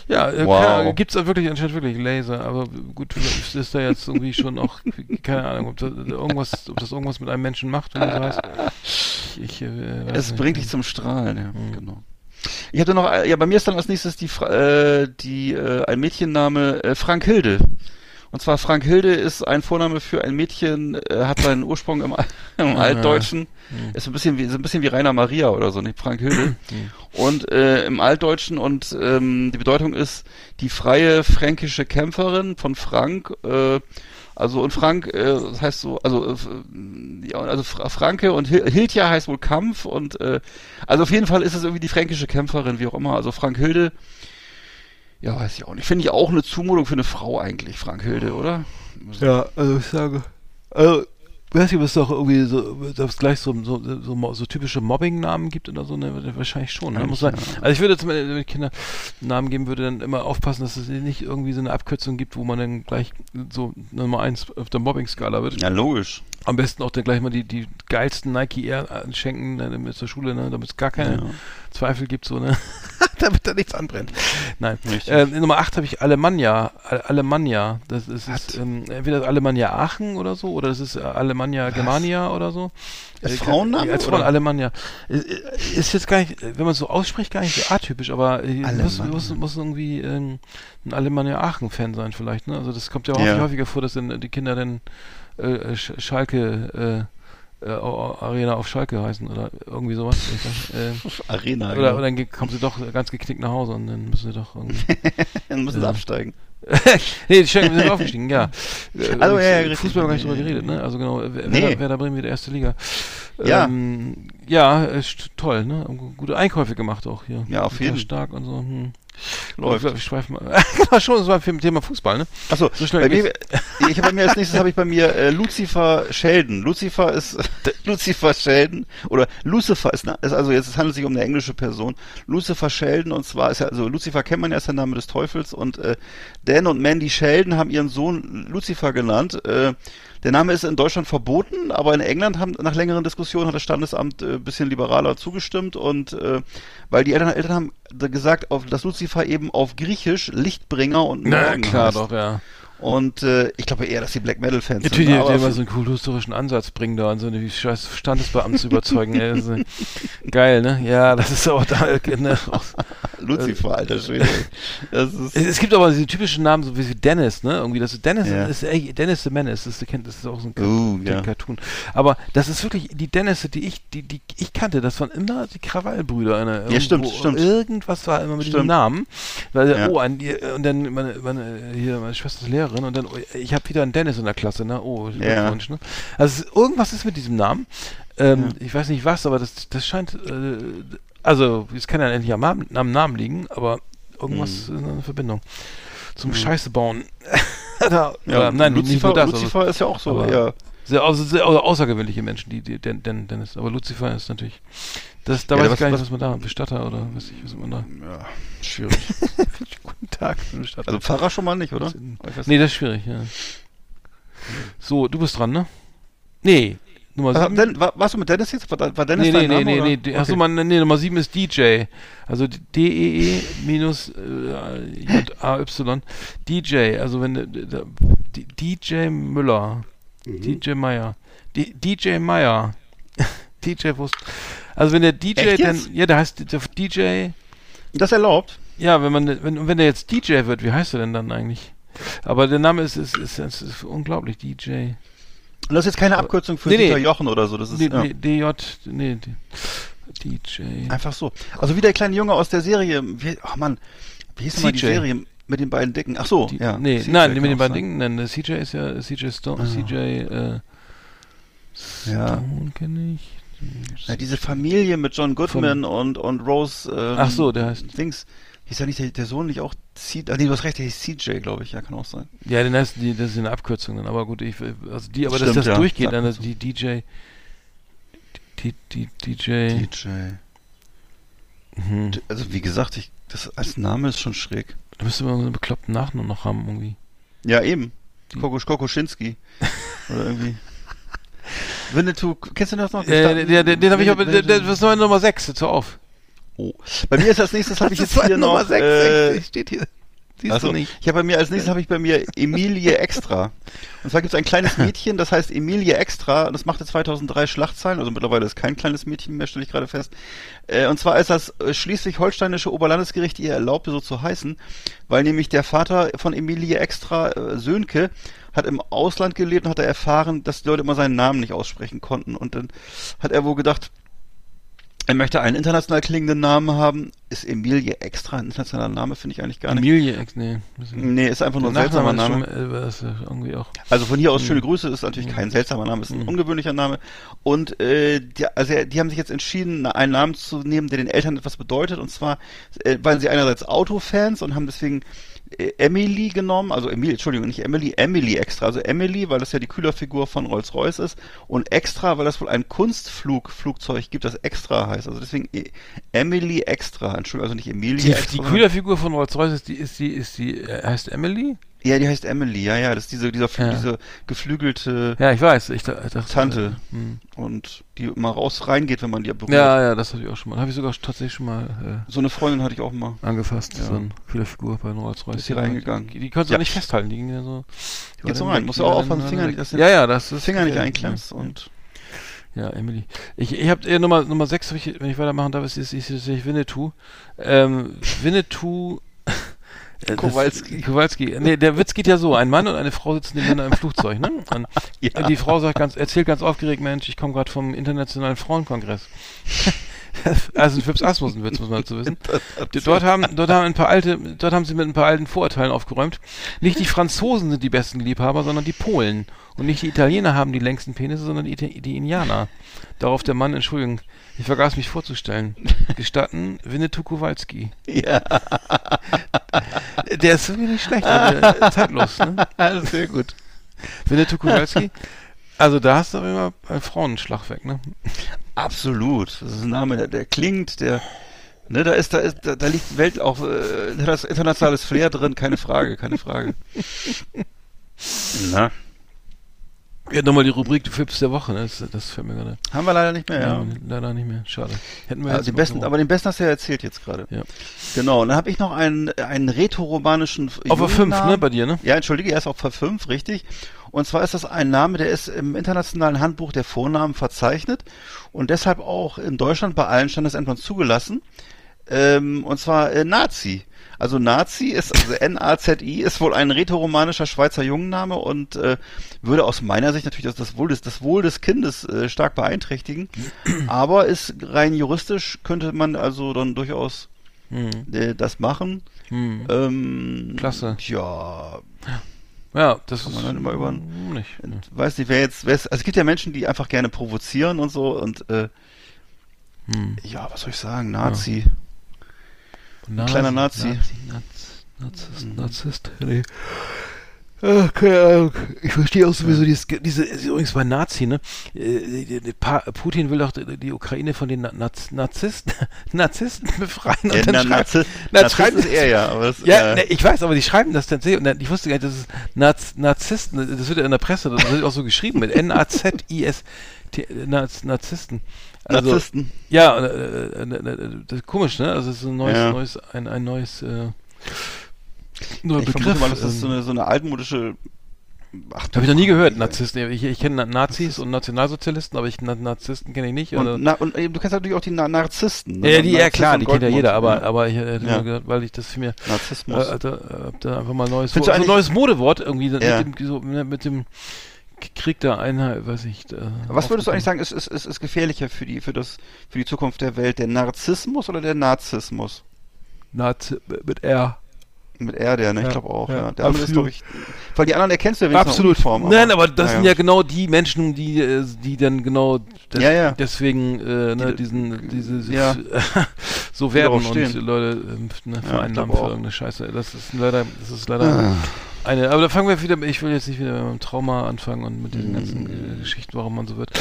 Ja. Äh, Wow. keine- gibt's da wirklich anscheinend wirklich Laser, aber gut, vielleicht ist da jetzt irgendwie schon auch, keine Ahnung, ob das irgendwas, ob das irgendwas mit einem Menschen macht, wenn du so heißt. Ich, ich, äh, weiß Es nicht. bringt dich zum Strahlen, ja, Mhm. genau. Ich hatte noch, äh, ja, bei mir ist dann als nächstes die, Fra- äh, die äh, ein Mädchenname äh, Frank Hilde. Und zwar Frank Hilde ist ein Vorname für ein Mädchen, äh, hat seinen Ursprung im, im Altdeutschen. Ist so ein bisschen wie so ein bisschen wie Rainer Maria oder so, nicht Frank Hilde. und äh, im Altdeutschen und ähm, die Bedeutung ist die freie fränkische Kämpferin von Frank. Äh, also und Frank, äh, das heißt so, also äh, ja, also Fra Franke und Hil Hildja heißt wohl Kampf und äh, also auf jeden Fall ist es irgendwie die fränkische Kämpferin, wie auch immer. Also Frank Hilde, ja, weiß ich auch nicht. Finde ich auch eine Zumutung für eine Frau eigentlich, Frank Hilde, oder? Ja, also ich sage, also, weiß ich, ob es doch irgendwie so, ob es gleich so, so, so, so typische Mobbing-Namen gibt oder so, ne? Wahrscheinlich schon, ne? Muss sein. Also ich würde jetzt, wenn wenn ich Kinder Namen geben würde, dann immer aufpassen, dass es nicht irgendwie so eine Abkürzung gibt, wo man dann gleich so Nummer eins auf der Mobbing-Skala wird. Ja, logisch. Am besten auch dann gleich mal die, die geilsten Nike Air schenken äh, mit zur Schule, ne, damit es gar keine Ja. Zweifel gibt, so, ne? *laughs* damit da nichts anbrennt. Nein. Ähm, Nummer 8 habe ich Alemannia. Al- Alemannia. Das ist, ist ähm, entweder Alemannia Aachen oder so, oder das ist äh, Alemannia Germania oder so. Als Äh, Frauenname, Als Frauen? Alemannia. Äh, äh, Ist jetzt gar nicht, wenn man es so ausspricht, gar nicht so atypisch, aber äh, muss, muss, muss irgendwie ähm, ein Alemannia Aachen-Fan sein vielleicht, ne? Also das kommt ja häufig, Ja. häufiger vor, dass dann die Kinder dann äh, Sch Schalke äh, äh, Arena auf Schalke heißen oder irgendwie sowas. Weiß, äh, Arena. oder, oder dann kommen sie doch ganz geknickt nach Hause und dann müssen sie doch irgendwie. *laughs* dann müssen sie Ja. absteigen. *laughs* nee, die Schalke sind aufgestiegen, ja. *laughs* Also, ja, ja. Fußball haben wir gar nicht drüber geredet, ne? Also genau, wer, Nee. wer, wer da Bremen wieder erste Liga. Ja. Ähm, ja, ist toll, ne? Gute Einkäufe gemacht auch hier. Ja, auf jeden. stark und so. Hm. Läuft. Ich schweife mal. *laughs* Genau, schon, das war für Thema Fußball, ne? Achso, So schnell bei mir, ich habe bei mir als nächstes habe ich bei mir äh, Lucifer Sheldon. Lucifer ist *laughs* Lucifer Sheldon oder Lucifer ist, ist also jetzt es handelt sich um eine englische Person. Lucifer Sheldon und zwar ist ja also Lucifer kennt man ja ist der Name des Teufels und äh, Dan und Mandy Sheldon haben ihren Sohn Lucifer genannt. Äh, der Name ist in Deutschland verboten, aber in England haben nach längeren Diskussionen hat das Standesamt äh, bisschen liberaler zugestimmt und äh, weil die Eltern, Eltern haben gesagt, auf, dass Lucifer eben auf Griechisch Lichtbringer und Na Morgen klar, heißt. doch, ja. Und äh, ich glaube eher, dass die Black Metal Fans Natürlich, sind. die aber immer so einen kulturhistorischen Ansatz bringen da und so eine scheiß Standesbeamten zu überzeugen. ey, äh, *laughs* geil, ne? Ja, das ist auch da. Ne? Lucifer, alter Schwede. Das Es, ist es gibt aber diese typischen Namen, so wie Dennis, ne? Irgendwie, das ist Dennis Ja. ist ey, Dennis the Menace, das ist, das ist auch so ein, Uh, ja. Cartoon. Aber das ist wirklich die Dennis, die ich, die, die ich kannte, das waren immer die Krawallbrüder. Ne? Ja, stimmt, stimmt. Irgendwas war immer mit diesem Stimmt. Namen. Weil, Ja. Oh, ein, und dann meine, meine, hier, meine Schwester ist Lehrerin und dann, oh, ich habe wieder einen Dennis in der Klasse, ne? Oh, Ja. Glückwunsch, ne? Also irgendwas ist mit diesem Namen. Ähm, Ja. Ich weiß nicht was, aber das, das scheint, äh, also es kann ja endlich am Namen, am Namen liegen, aber irgendwas Mhm. ist eine Verbindung. Zum Scheiße bauen. *laughs* da, ja, oder, nein, nicht Lucifer, nur das. Also, Lucifer ist ja auch so, aber- ja. sehr, also sehr au- außergewöhnliche Menschen, die, die Den, Den, Dennis. Aber Lucifer ist natürlich. Das, da Ja, weiß was- ich gar nicht, was- was man da, Bestatter oder was ich, was man da. ja. Schwierig. *laughs* Guten Tag, Bestatter. Also Pfarrer schon mal nicht, oder? Weiß nee, das ist schwierig, ja. So, du bist dran, ne? Nee, Nummer Ah, sieben. Den, war, warst du mit Dennis jetzt? War, war Dennis Nee, dein nee, Name, nee, oder? nee, nee. Achso, Okay. man, nee, Nummer 7 ist DJ. Also D-E-E minus äh, J-A-Y. DJ, also wenn äh, da- D- DJ Müller. Mhm. DJ Meier. D DJ Meier. DJ Wurst. Also wenn der DJ dann, ja, der heißt der DJ, Das erlaubt? ja, wenn man, wenn, wenn der jetzt DJ wird, wie heißt er denn dann eigentlich? Aber der Name ist, ist, ist, ist, ist unglaublich, DJ. Und das ist jetzt keine Abkürzung für Nee, nee. Dieter Jochen oder so. Das ist Nee, ja. nee, DJ, nee, DJ. einfach so. Also wie der kleine Junge aus der Serie. Wie, ach Mann, wie hieß denn mal die. Serie mit den beiden Dicken? Ach so, Die, ja. Nee, CJ nein, mit den beiden. Dingen. Nein, der CJ ist ja CJ Stone. Ah. CJ, äh, Ja. Stone kenne ich. Ja, diese Familie mit John Goodman und, und Rose. Ähm, Ach so, der heißt- Dings. Hieß ja nicht der, der Sohn nicht auch C. Ah, nee, du hast recht, der hieß CJ, glaube ich. Ja, kann auch sein. Ja, den heißt die, das ist eine Abkürzung dann. Aber gut, ich, also die, aber dass Stimmt, das ja. durchgeht, dann man das, die DJ, die, die, DJ, DJ. mhm. Also wie gesagt, ich, das als Name ist schon schräg. da müsste man so einen bekloppten Nachnamen noch haben irgendwie. Ja, eben. Kokosch Kokoschinski. *laughs* Oder irgendwie. Winnetou, kennst du das noch? Äh, der, der, den habe ich aber, das ist meine Nummer 6, jetzt hör auf. Oh. Bei mir ist als nächstes habe *laughs* ich Das jetzt hier Nummer noch. sechs, äh, sechs, steht hier. Siehst Also, du nicht. ich habe bei mir als nächstes habe ich bei mir Emilie Extra. Und zwar gibt es ein kleines *laughs* Mädchen, das heißt Emilie Extra, und das machte 2003 Schlachtzeilen, also mittlerweile ist kein kleines Mädchen mehr, stelle ich gerade fest. Äh, und zwar ist das äh, schleswig-holsteinische Oberlandesgericht ihr erlaubte, so zu heißen, weil nämlich der Vater von Emilie Extra, äh, Sönke, hat im Ausland gelebt und hat er erfahren, dass die Leute immer seinen Namen nicht aussprechen konnten. Und dann hat er wohl gedacht, er möchte einen international klingenden Namen haben. Ist Emilie extra ein internationaler Name? Finde ich eigentlich gar nicht. Emilie, nee. Nee, ist einfach nur ein seltsamer Name. schon, äh, ist irgendwie auch. Also von hier aus Mhm. schöne Grüße, ist natürlich kein seltsamer Name, ist ein ungewöhnlicher Name. Und äh, die, also die haben sich jetzt entschieden, einen Namen zu nehmen, der den Eltern etwas bedeutet. Und zwar äh, waren sie einerseits Autofans und haben deswegen äh, Emily genommen, also Emily, Entschuldigung, nicht Emily, Emily extra. Also Emily, weil das ja die Kühlerfigur von Rolls-Royce ist. Und extra, weil das wohl ein Kunstflugflugzeug gibt, das extra heißt. Also deswegen äh, Emily extra. Entschuldigung, also nicht Emilie Die, extra. die Kühlerfigur von Rolls-Royce ist die, ist die, ist die, äh, heißt Emily? Ja, die heißt Emily, ja, ja. Das ist diese, dieser, Ja. diese geflügelte Ja, ich weiß. Ich, da- ich dachte, Tante. Hm. und die immer raus reingeht, wenn man die berührt. Ja, ja, das habe ich auch schon mal. Habe ich sogar tatsächlich schon mal So eine Freundin hatte ich auch mal. äh, angefasst. Ja. So eine Kühlerfigur bei Rolls-Royce. Ist hier reingegangen. Die, die konntest du Ja. nicht festhalten. Die ging ja so. die so rein. Musst die du auch aufpassen, dann Finger du Ja, ja, das ist. Finger nicht einklemmst ja. und Ja, Emily. Ich, ich habe äh, Nummer Nummer 6, ich, wenn ich weitermachen darf, ist, ist, ist, ist, ist Winnetou. Ähm, Winnetou. Äh, Kowalski. Kowalski. Nee, der Witz geht ja so: Ein Mann und eine Frau sitzen nebeneinander im Flugzeug, ne? Und, *laughs* Ja. die Frau sagt ganz, erzählt ganz aufgeregt: Mensch, ich komme gerade vom Internationalen Frauenkongress. *laughs* also ein Fips Asmussen-Witz, muss man dazu wissen. *laughs* Dort haben, dort haben ein paar alte, dort haben sie mit ein paar alten Vorurteilen aufgeräumt. Nicht die Franzosen sind die besten Liebhaber, sondern die Polen. Und nicht die Italiener haben die längsten Penisse, sondern die, die Indianer. Darauf der Mann, Entschuldigung, ich vergaß mich vorzustellen. Gestatten, Winnetou Kowalski. Ja, Der ist wirklich nicht schlecht, der- zeitlos, ne? *laughs* sehr gut. Winnetou Kowalski. Also da hast du aber immer einen Frauenschlag weg, ne? Absolut. Das ist ein Name, der, der klingt, der ne, da ist, da ist, da, da liegt Welt auch, äh, da ist internationales Flair drin, keine Frage, keine Frage. Na, Ja, nochmal die Rubrik du Fips der Woche, ne? Das, das fällt mir gerade. haben wir leider nicht mehr, ja. Ja. leider nicht mehr. Schade. Hätten wir Ja, jetzt den besten, aber den besten hast du ja erzählt jetzt gerade. Ja. Genau, und dann habe ich noch einen, einen rätoromanischen Auf der 5, Jugendnamen. ne, bei dir, ne? Ja, entschuldige, er ist auf Ver5, richtig. Und zwar ist das ein Name, der ist im internationalen Handbuch der Vornamen verzeichnet und deshalb auch in Deutschland bei allen Standesämtern zugelassen. Ähm, und zwar äh, Nazi. Also Nazi ist, also N-A-Z-I, ist wohl ein rätoromanischer Schweizer Jungenname und äh, würde aus meiner Sicht natürlich das, das, Wohl, des, das Wohl des Kindes äh, stark beeinträchtigen. Aber ist rein juristisch könnte man also dann durchaus Hm. äh, das machen. Hm. Ähm, Klasse. Ja, Ja, das Kann ist man dann immer über- hm, nicht. ne. weiß nicht, wer jetzt, wer ist, also es gibt ja Menschen, die einfach gerne provozieren und so und äh, Hm. ja, was soll ich sagen, Nazi. Nazi, kleiner Nazi. Nazi, Naz, Narzisst, Narzisst. Nee. Ach, keine Ahnung. Ich verstehe auch sowieso dieses, diese, übrigens bei Nazi, ne? Äh, Putin will doch die Ukraine von den Na- Naz, Narzissten, *laughs* Narzissten befreien. und Ja, dann na, Nazi, na, schreiben- ist er ja, das, *laughs* Ja, äh, ne, ich weiß, aber die schreiben das dann sehr, und dann- ich wusste gar nicht, das ist Naz, Narzissten, das wird ja in der Presse, das wird auch so geschrieben mit N-A-Z-I-S, Naz, Narzissten. Also, Narzissten. Ja, äh, äh, äh, äh, das ist komisch, ne? Also es ist ein neues, Ja. neues, ein, ein neues äh, neuer Ich Begriff. vermute mal, das ist so ähm, eine, so eine altmodische Ach, Habe ich noch nie gehört, Narzissten. Ich, ich kenne Nazis und Nationalsozialisten, aber ich Na- Narzissten kenne ich nicht. Und, na, und eben, du kennst natürlich auch die Na Narzissten. ne? ja, die, ja klar, die kennt ja jeder, aber, ja. aber ich hätte Ja. nur gedacht, weil ich das für mir äh, Narzissmus. äh, da, äh, da einfach mal ein neues, Findest so ein eigentlich- neues Modewort irgendwie Ja. mit, dem, so, ne, mit dem Krieg der Einheit, weiß ich. Äh, Was würdest du eigentlich sagen, ist, ist, ist, ist gefährlicher für die, für das, für die Zukunft der Welt? Der Narzissmus oder der Narzissmus? Nazi mit R. Mit R, der, ne? Ja, ich glaube auch, ja, ja. Der andere ist, glaube ich, weil die anderen erkennst du ja wenigstens Absolut. Uniform. Nein, aber das naja. sind ja genau die Menschen, die, äh, die dann genau des, Ja, ja. deswegen äh, ne, Die- diesen, diese ja. *laughs* so werden und. Leute ähm, ne, Ja, vereinnahmen für irgendeine Scheiße. Das ist leider, das ist leider Ah. eine. Aber da fangen wir wieder. Ich will jetzt nicht wieder mit dem Trauma anfangen und mit diesen ganzen Mhm. äh, Geschichten, warum man so wird.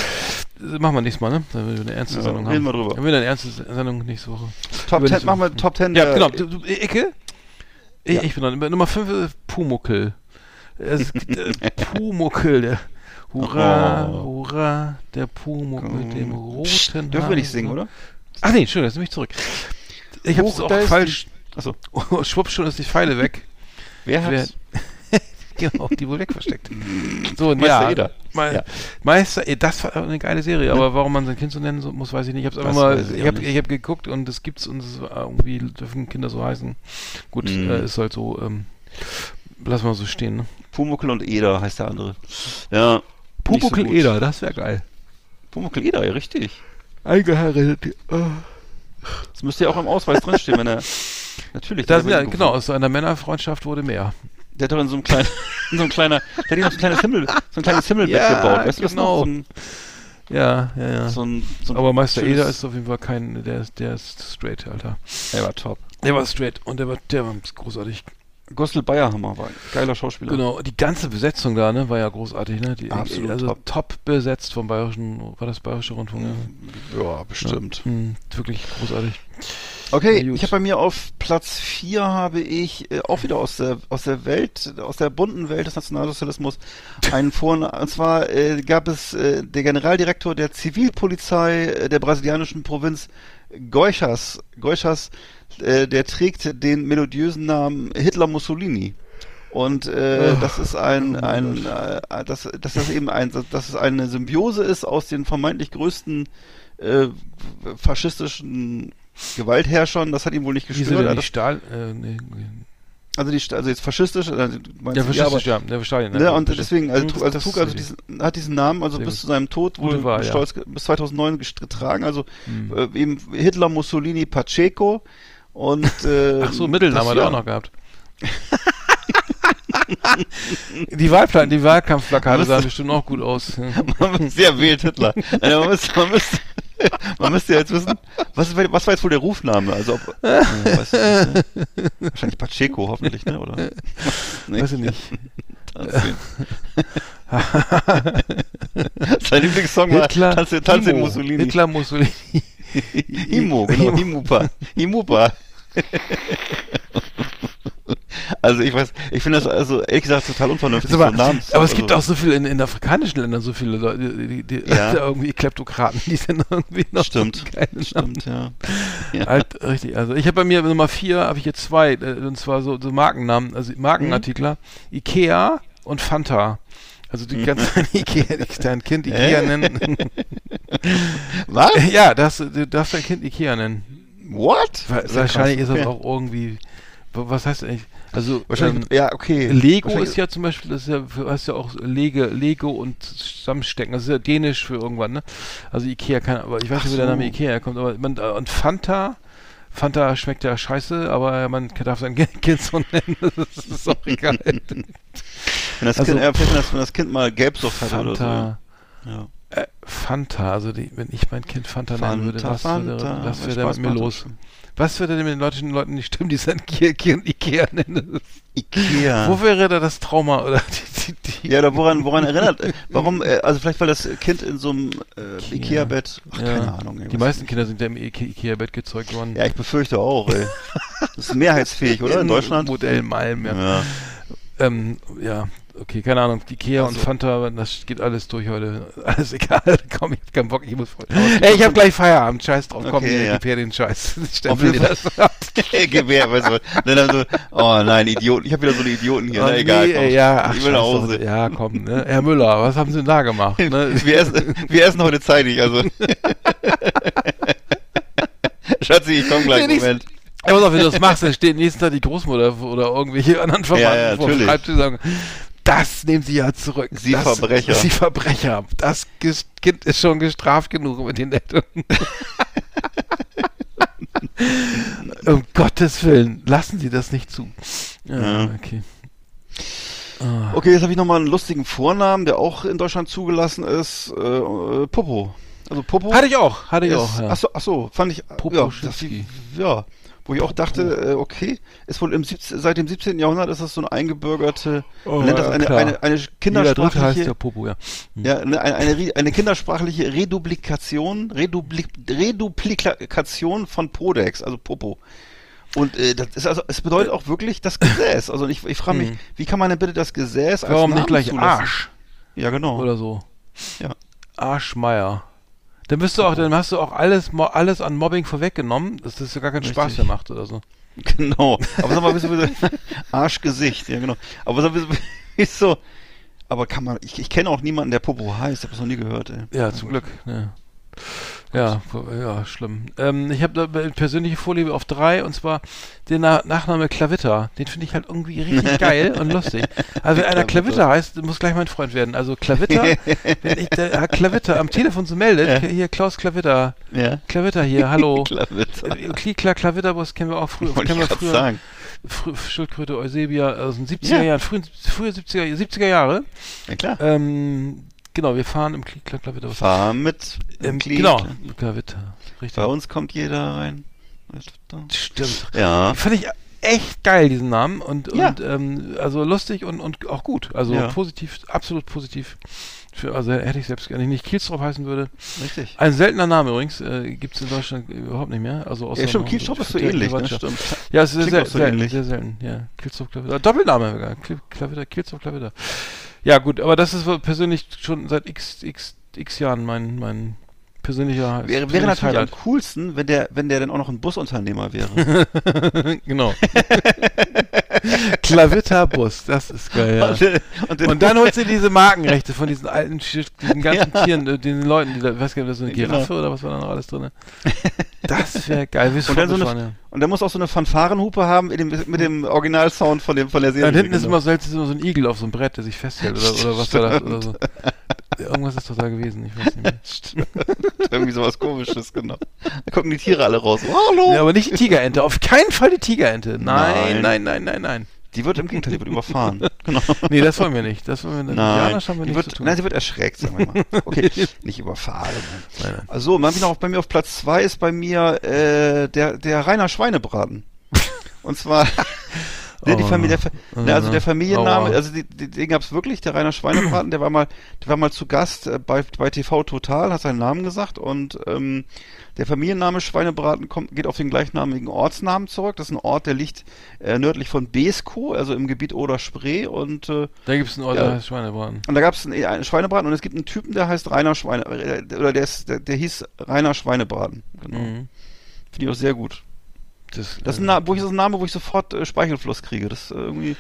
Das machen wir nächstes Mal, ne? Dann wir eine ernste Ja, Sendung reden haben. wir drüber. Dann haben wir eine ernste Sendung nächste Woche. Top Über 10, die- machen wir Top 10 Ja, genau. Ich, Ja. ich bin dran. Nummer 5 ist Pumuckel. Es *laughs* äh, Pumuckel, der Hurra, Oh. Hurra, der Pumuckel mit dem roten Dürfen wir nicht singen, oder? Ach nee, schön, jetzt nehme ich zurück. Ich Hoch, auch falsch. Achso. *laughs* Schwupp, schon ist die Pfeile weg. Wer hat Wer- *laughs* genau, die wohl wegversteckt. So, und Meister ja, Eder. Me Ja. Meister, eh, das war eine geile Serie, aber warum man sein Kind so nennen muss, weiß ich nicht. Ich hab's einfach mal, ich ich auch ich hab geguckt und es gibt's und es war irgendwie dürfen Kinder so heißen. Gut, Mhm. äh, ist halt so, ähm, lass mal so stehen, ne? Pumuckl und Eder heißt der andere. Ja. nicht so. Eder, das wäre geil. Pumuckl Eder, ja, richtig. Eingeheiratet. Das müsste ja auch im Ausweis drinstehen, wenn er. *laughs* Natürlich. Das, ja, genau, aus einer Männerfreundschaft wurde mehr. Der hat doch in so einem kleinen, *laughs* in so einem kleiner, der hat so ein kleines Himmel, so ein kleines *laughs* Himmelbett Ja, gebaut. Weißt du das genau. noch? So ein, Ja, ja, ja. so ein, so ein aber Meister Eder ist auf jeden Fall kein, der ist, der ist straight, Alter. Er war top. Der war straight und der war, der war großartig. Gustl Bayerhammer war ein geiler Schauspieler. Genau, die ganze Besetzung da, ne, war ja großartig, ne? Die, Absolut also top. top. besetzt vom Bayerischen, war das Bayerische Rundfunk? Ja. Ja, bestimmt. Hm, wirklich großartig. Okay, ich habe bei mir auf Platz 4 habe ich äh, auch wieder aus der aus der Welt, aus der bunten Welt des Nationalsozialismus einen Vornamen. Und zwar äh, gab es äh, der Generaldirektor der Zivilpolizei äh, der brasilianischen Provinz Goiás, Goiás, äh, der trägt den melodiösen Namen Hitler Mussolini. Und äh, Oh. das ist ein, Oh ein äh, dass, dass das eben ein, dass es eine Symbiose ist aus den vermeintlich größten äh, faschistischen Gewaltherrschern, das hat ihm wohl nicht gestört. denn Das, die Stahl, äh, nee, also, die, also jetzt faschistisch, äh, du meinst- Ja, faschistisch, aber- ja, der Stalin. Ne, und deswegen, also, Hm, trug- also, trug also diesen, hat diesen Namen also bis zu seinem Tod wohl Wahl, ja. stolz bis 2009 gest- getragen. Also Hm. äh, eben Hitler, Mussolini, Pacheco und *laughs* äh, Ach so, Mittelnamen hat er ja. auch noch gehabt. *laughs* *laughs* die Wahlplan, die Wahlkampfplakate sahen bestimmt auch gut aus. *laughs* man ja, wählt Hitler. Also man, müsste, man, müsste, *laughs* man müsste ja jetzt wissen, was, was war jetzt wohl der Rufname? Also ob, äh, nicht, ne? Wahrscheinlich Pacheco, hoffentlich, ne? Oder? Nee. Weiß ich nicht. Sein Lieblingssong war Tanze, Tanze in Himo. Mussolini. Hitler Mussolini. Himo, genau, Himupa. Himupa. Also ich weiß, ich finde das also ehrlich gesagt total unvernünftig. Aber, so Namens- aber es gibt also, auch so viele in, in afrikanischen Ländern so viele Leute, die, die, die Ja. *laughs* irgendwie Kleptokraten, die sind irgendwie noch Stimmt, Namen. stimmt, ja. ja. Halt, richtig. Also ich habe bei mir Nummer vier, habe ich jetzt zwei, äh, und zwar so, so Markennamen, also Markenartikler, Ikea und Fanta. Also die ganzen *laughs* Ikea, dein Kind Ikea Äh? nennen. *laughs* Was? ja, das, du darfst dein Kind Ikea nennen. What? Wahrscheinlich ist das auch irgendwie, was heißt eigentlich, also Wahrscheinlich, ähm, ja, okay. Lego ist ja zum Beispiel, das ist ja, heißt ja auch Lege, Lego und Zusammenstecken. Das ist ja dänisch für irgendwann, ne? Also Ikea kann, aber ich weiß Ach nicht, wie der so. Name Ikea kommt, aber man, äh, und Fanta, Fanta schmeckt ja scheiße, aber man darf sein Kind so nennen, *laughs* das ist auch egal. *laughs* Wenn das, also- kind, vielleicht wenn, das, Kind mal Gelbsucht hat oder Fanta, so. Ja. äh, Fanta, also die, wenn ich mein Kind Fanta, nennen würde, Fanta, was würde, was wäre da mit Spaß mir los? Was würde denn mit den Leuten, Leuten nicht stimmen, die sein Kind Ikea nennen? Ikea. Wo wäre da das Trauma oder die, die, die ja, oder woran, woran erinnert? Warum, äh, also vielleicht weil das Kind in so einem äh, Ikea. Ikea-Bett, ach, Ja. keine Ahnung. Ey, Die meisten Kinder sind ja im Ike- Ikea-Bett gezeugt worden. Ja, ich befürchte auch, ey. *laughs* Das ist mehrheitsfähig, oder? In Deutschland? Modell Malm, ja. Ja. Ähm, ja, okay, keine Ahnung. Ikea und Also- Fanta, das geht alles durch heute. *laughs* Alles egal. *laughs* Komm, ich hab keinen Bock, ich muss voll. Ey, ich hab gleich Feierabend. Scheiß drauf. Komm, Okay, hier, ja. gib *laughs* her den Scheiß. Stempel dir das ab. Gewehr, weißt du? Dann, dann so, oh nein, Idioten. Ich habe wieder so eine Idioten hier. Oh, Na, egal. nee, komm. ja, ach, ich will nach Hause. Ja, komm, ne? Herr Müller, was haben Sie denn da gemacht? Ne? Wir, essen, wir essen heute zeitig, also. Schatzi, ich komm gleich, Moment. Ja, pass auf, wenn du das machst, dann steht nächsten Tag die Großmutter oder irgendwelche anderen Verwandten Ja, ja, vor. Schreibtisch und sagen, das nehmen Sie ja zurück. Sie das, Verbrecher. Sie Verbrecher. Das Kind ist schon gestraft genug mit den Eltern. um Gottes Willen, lassen Sie das nicht zu. Ja, Ja. okay. Ah. Okay, jetzt habe ich nochmal einen lustigen Vornamen, der auch in Deutschland zugelassen ist. Äh, Popo. Also Popo. Hatte ich auch, hatte ich ist, auch. Ja. Achso, ach so, fand ich. Popo ja, das, ja, wo ich auch dachte, äh, okay, ist wohl im 17, seit dem 17. Jahrhundert ist das so eine eingebürgerte, Oh, man nennt das eine, eine, eine Dritte heißt kindersprachliche, ja Popo, ja. ja, eine, eine, eine, kindersprachliche Reduplikation, Reduplik, Reduplikation von Podex, also Popo. Und äh, das ist also, es bedeutet auch wirklich das Gesäß. Also ich, ich frage mich, Hm. wie kann man denn bitte das Gesäß als Warum Namen nicht gleich zulassen? Arsch Ja, genau. oder so? Ja. Arschmeier. Dann bist du auch, dann hast du auch alles, alles an Mobbing vorweggenommen, dass das ja gar keinen Spaß Richtig. mehr macht oder so. *laughs* Genau. Aber sag mal, bist du so *laughs* Arschgesicht, ja genau. Aber sag mal, *laughs* ist so. Aber kann man, ich, ich kenne auch niemanden, der Popo heißt, ich habe das noch nie gehört, ey. Ja, zum Glück. Ja, ja, ja schlimm. Ähm, ich habe da persönliche Vorliebe auf drei und zwar den Na Nachname Klavitter. Den finde ich halt irgendwie richtig *laughs* geil und lustig. Also wenn einer Klavitter heißt, muss gleich mein Freund werden. Also Klavitter, wenn ich der Herr Klavitter am Telefon so meldet, Ja. hier Klaus Klavitter. Ja. Klavitter hier, hallo. *laughs* Klavitter. Äh, Klikla Klavitterbus kennen wir auch früher. Wollte ich früher. sagen. Frü Schildkröte Eusebia aus den 70er Ja. Jahren, frühen, frühe 70er, 70er Jahre. Ja klar. Ähm, genau, wir fahren im Klikla Klavitterbus. Fahr mit Ähm, im Klick. genau, Klavitter. Richtig. Bei uns kommt jeder rein. Stimmt. Ja. Fand ich echt geil, diesen Namen. Und, Ja. und ähm, also lustig und, und auch gut. Also Ja. positiv, absolut positiv. Für, also hätte ich selbst gerne, wenn ich nicht Kielstrop heißen würde. Richtig. Ein seltener Name übrigens, äh, gibt es in Deutschland überhaupt nicht mehr. Also außer Ja, stimmt, Kielstrop ist so ähnlich, ne? Stimmt. Ja, es ist sehr, so selten, ähnlich. sehr selten. Ja, Kielstrop Klavitter. Doppelname Klavitter, Kielstrop Klavitter. Ja, gut, aber das ist persönlich schon seit x, x, x Jahren mein, mein persönlicher Wäre, wäre natürlich am Highlight. coolsten, wenn der, wenn der dann auch noch ein Busunternehmer wäre. *laughs* genau. *laughs* *laughs* Klavitterbus, das ist geil, ja. und, Und dann holst du diese Markenrechte von diesen alten, diesen *laughs* ganzen Tieren, äh, den Leuten, die da, ich weiß gar nicht, das so eine Genau. Giraffe oder was war da noch alles drin? Das wäre geil. Wie Und dann so eine, und der muss auch so eine Fanfarenhupe haben mit dem, mit dem Originalsound von dem von der Serie. ja, und hinten ist genau. immer so, ist immer so ein Igel auf so einem Brett, der sich festhält oder, oder was war das? Oder so. Irgendwas ist doch da gewesen, ich weiß nicht mehr. *laughs* Irgendwie sowas komisches, genau. Da gucken die Tiere alle raus. Oh, hallo! Ja, aber nicht die Tigerente, auf keinen Fall die Tigerente. Nein, Nein. nein, nein, nein, nein. Die wird im Gegenteil, die wird überfahren. Genau. *laughs* Nee, das wollen wir nicht. Das wollen wir nicht. Nein, Indianer haben wir die nicht wird, zu tun. nein, sie wird erschreckt, sagen wir mal. Okay, *laughs* nicht überfahren. Nein, nein. Also, man noch bei mir auf Platz zwei ist bei mir äh, der der Rainer Schweinebraten. Und zwar ne, die Oh. Familie, der, Fa- ne, also der Familienname, Aua. also die, die, den gab's wirklich, der Rainer Schweinebraten, der war mal, der war mal zu Gast äh, bei, bei TV Total, hat seinen Namen gesagt und ähm, der Familienname Schweinebraten kommt, geht auf den gleichnamigen Ortsnamen zurück. Das ist ein Ort, der liegt äh, nördlich von Beeskow, also im Gebiet Oder-Spree und äh, Da gibt es einen Ort, Ja. der heißt Schweinebraten. und da gab es einen, einen Schweinebraten und es gibt einen Typen, der heißt Rainer Schweine, äh, oder der, ist, der, der hieß Rainer Schweinebraten. Genau. Mhm. Finde ich auch sehr gut. Das, Das ist äh, ein, Na- wo ich, das ein Name, wo ich sofort äh, Speichelfluss kriege. Das äh, irgendwie,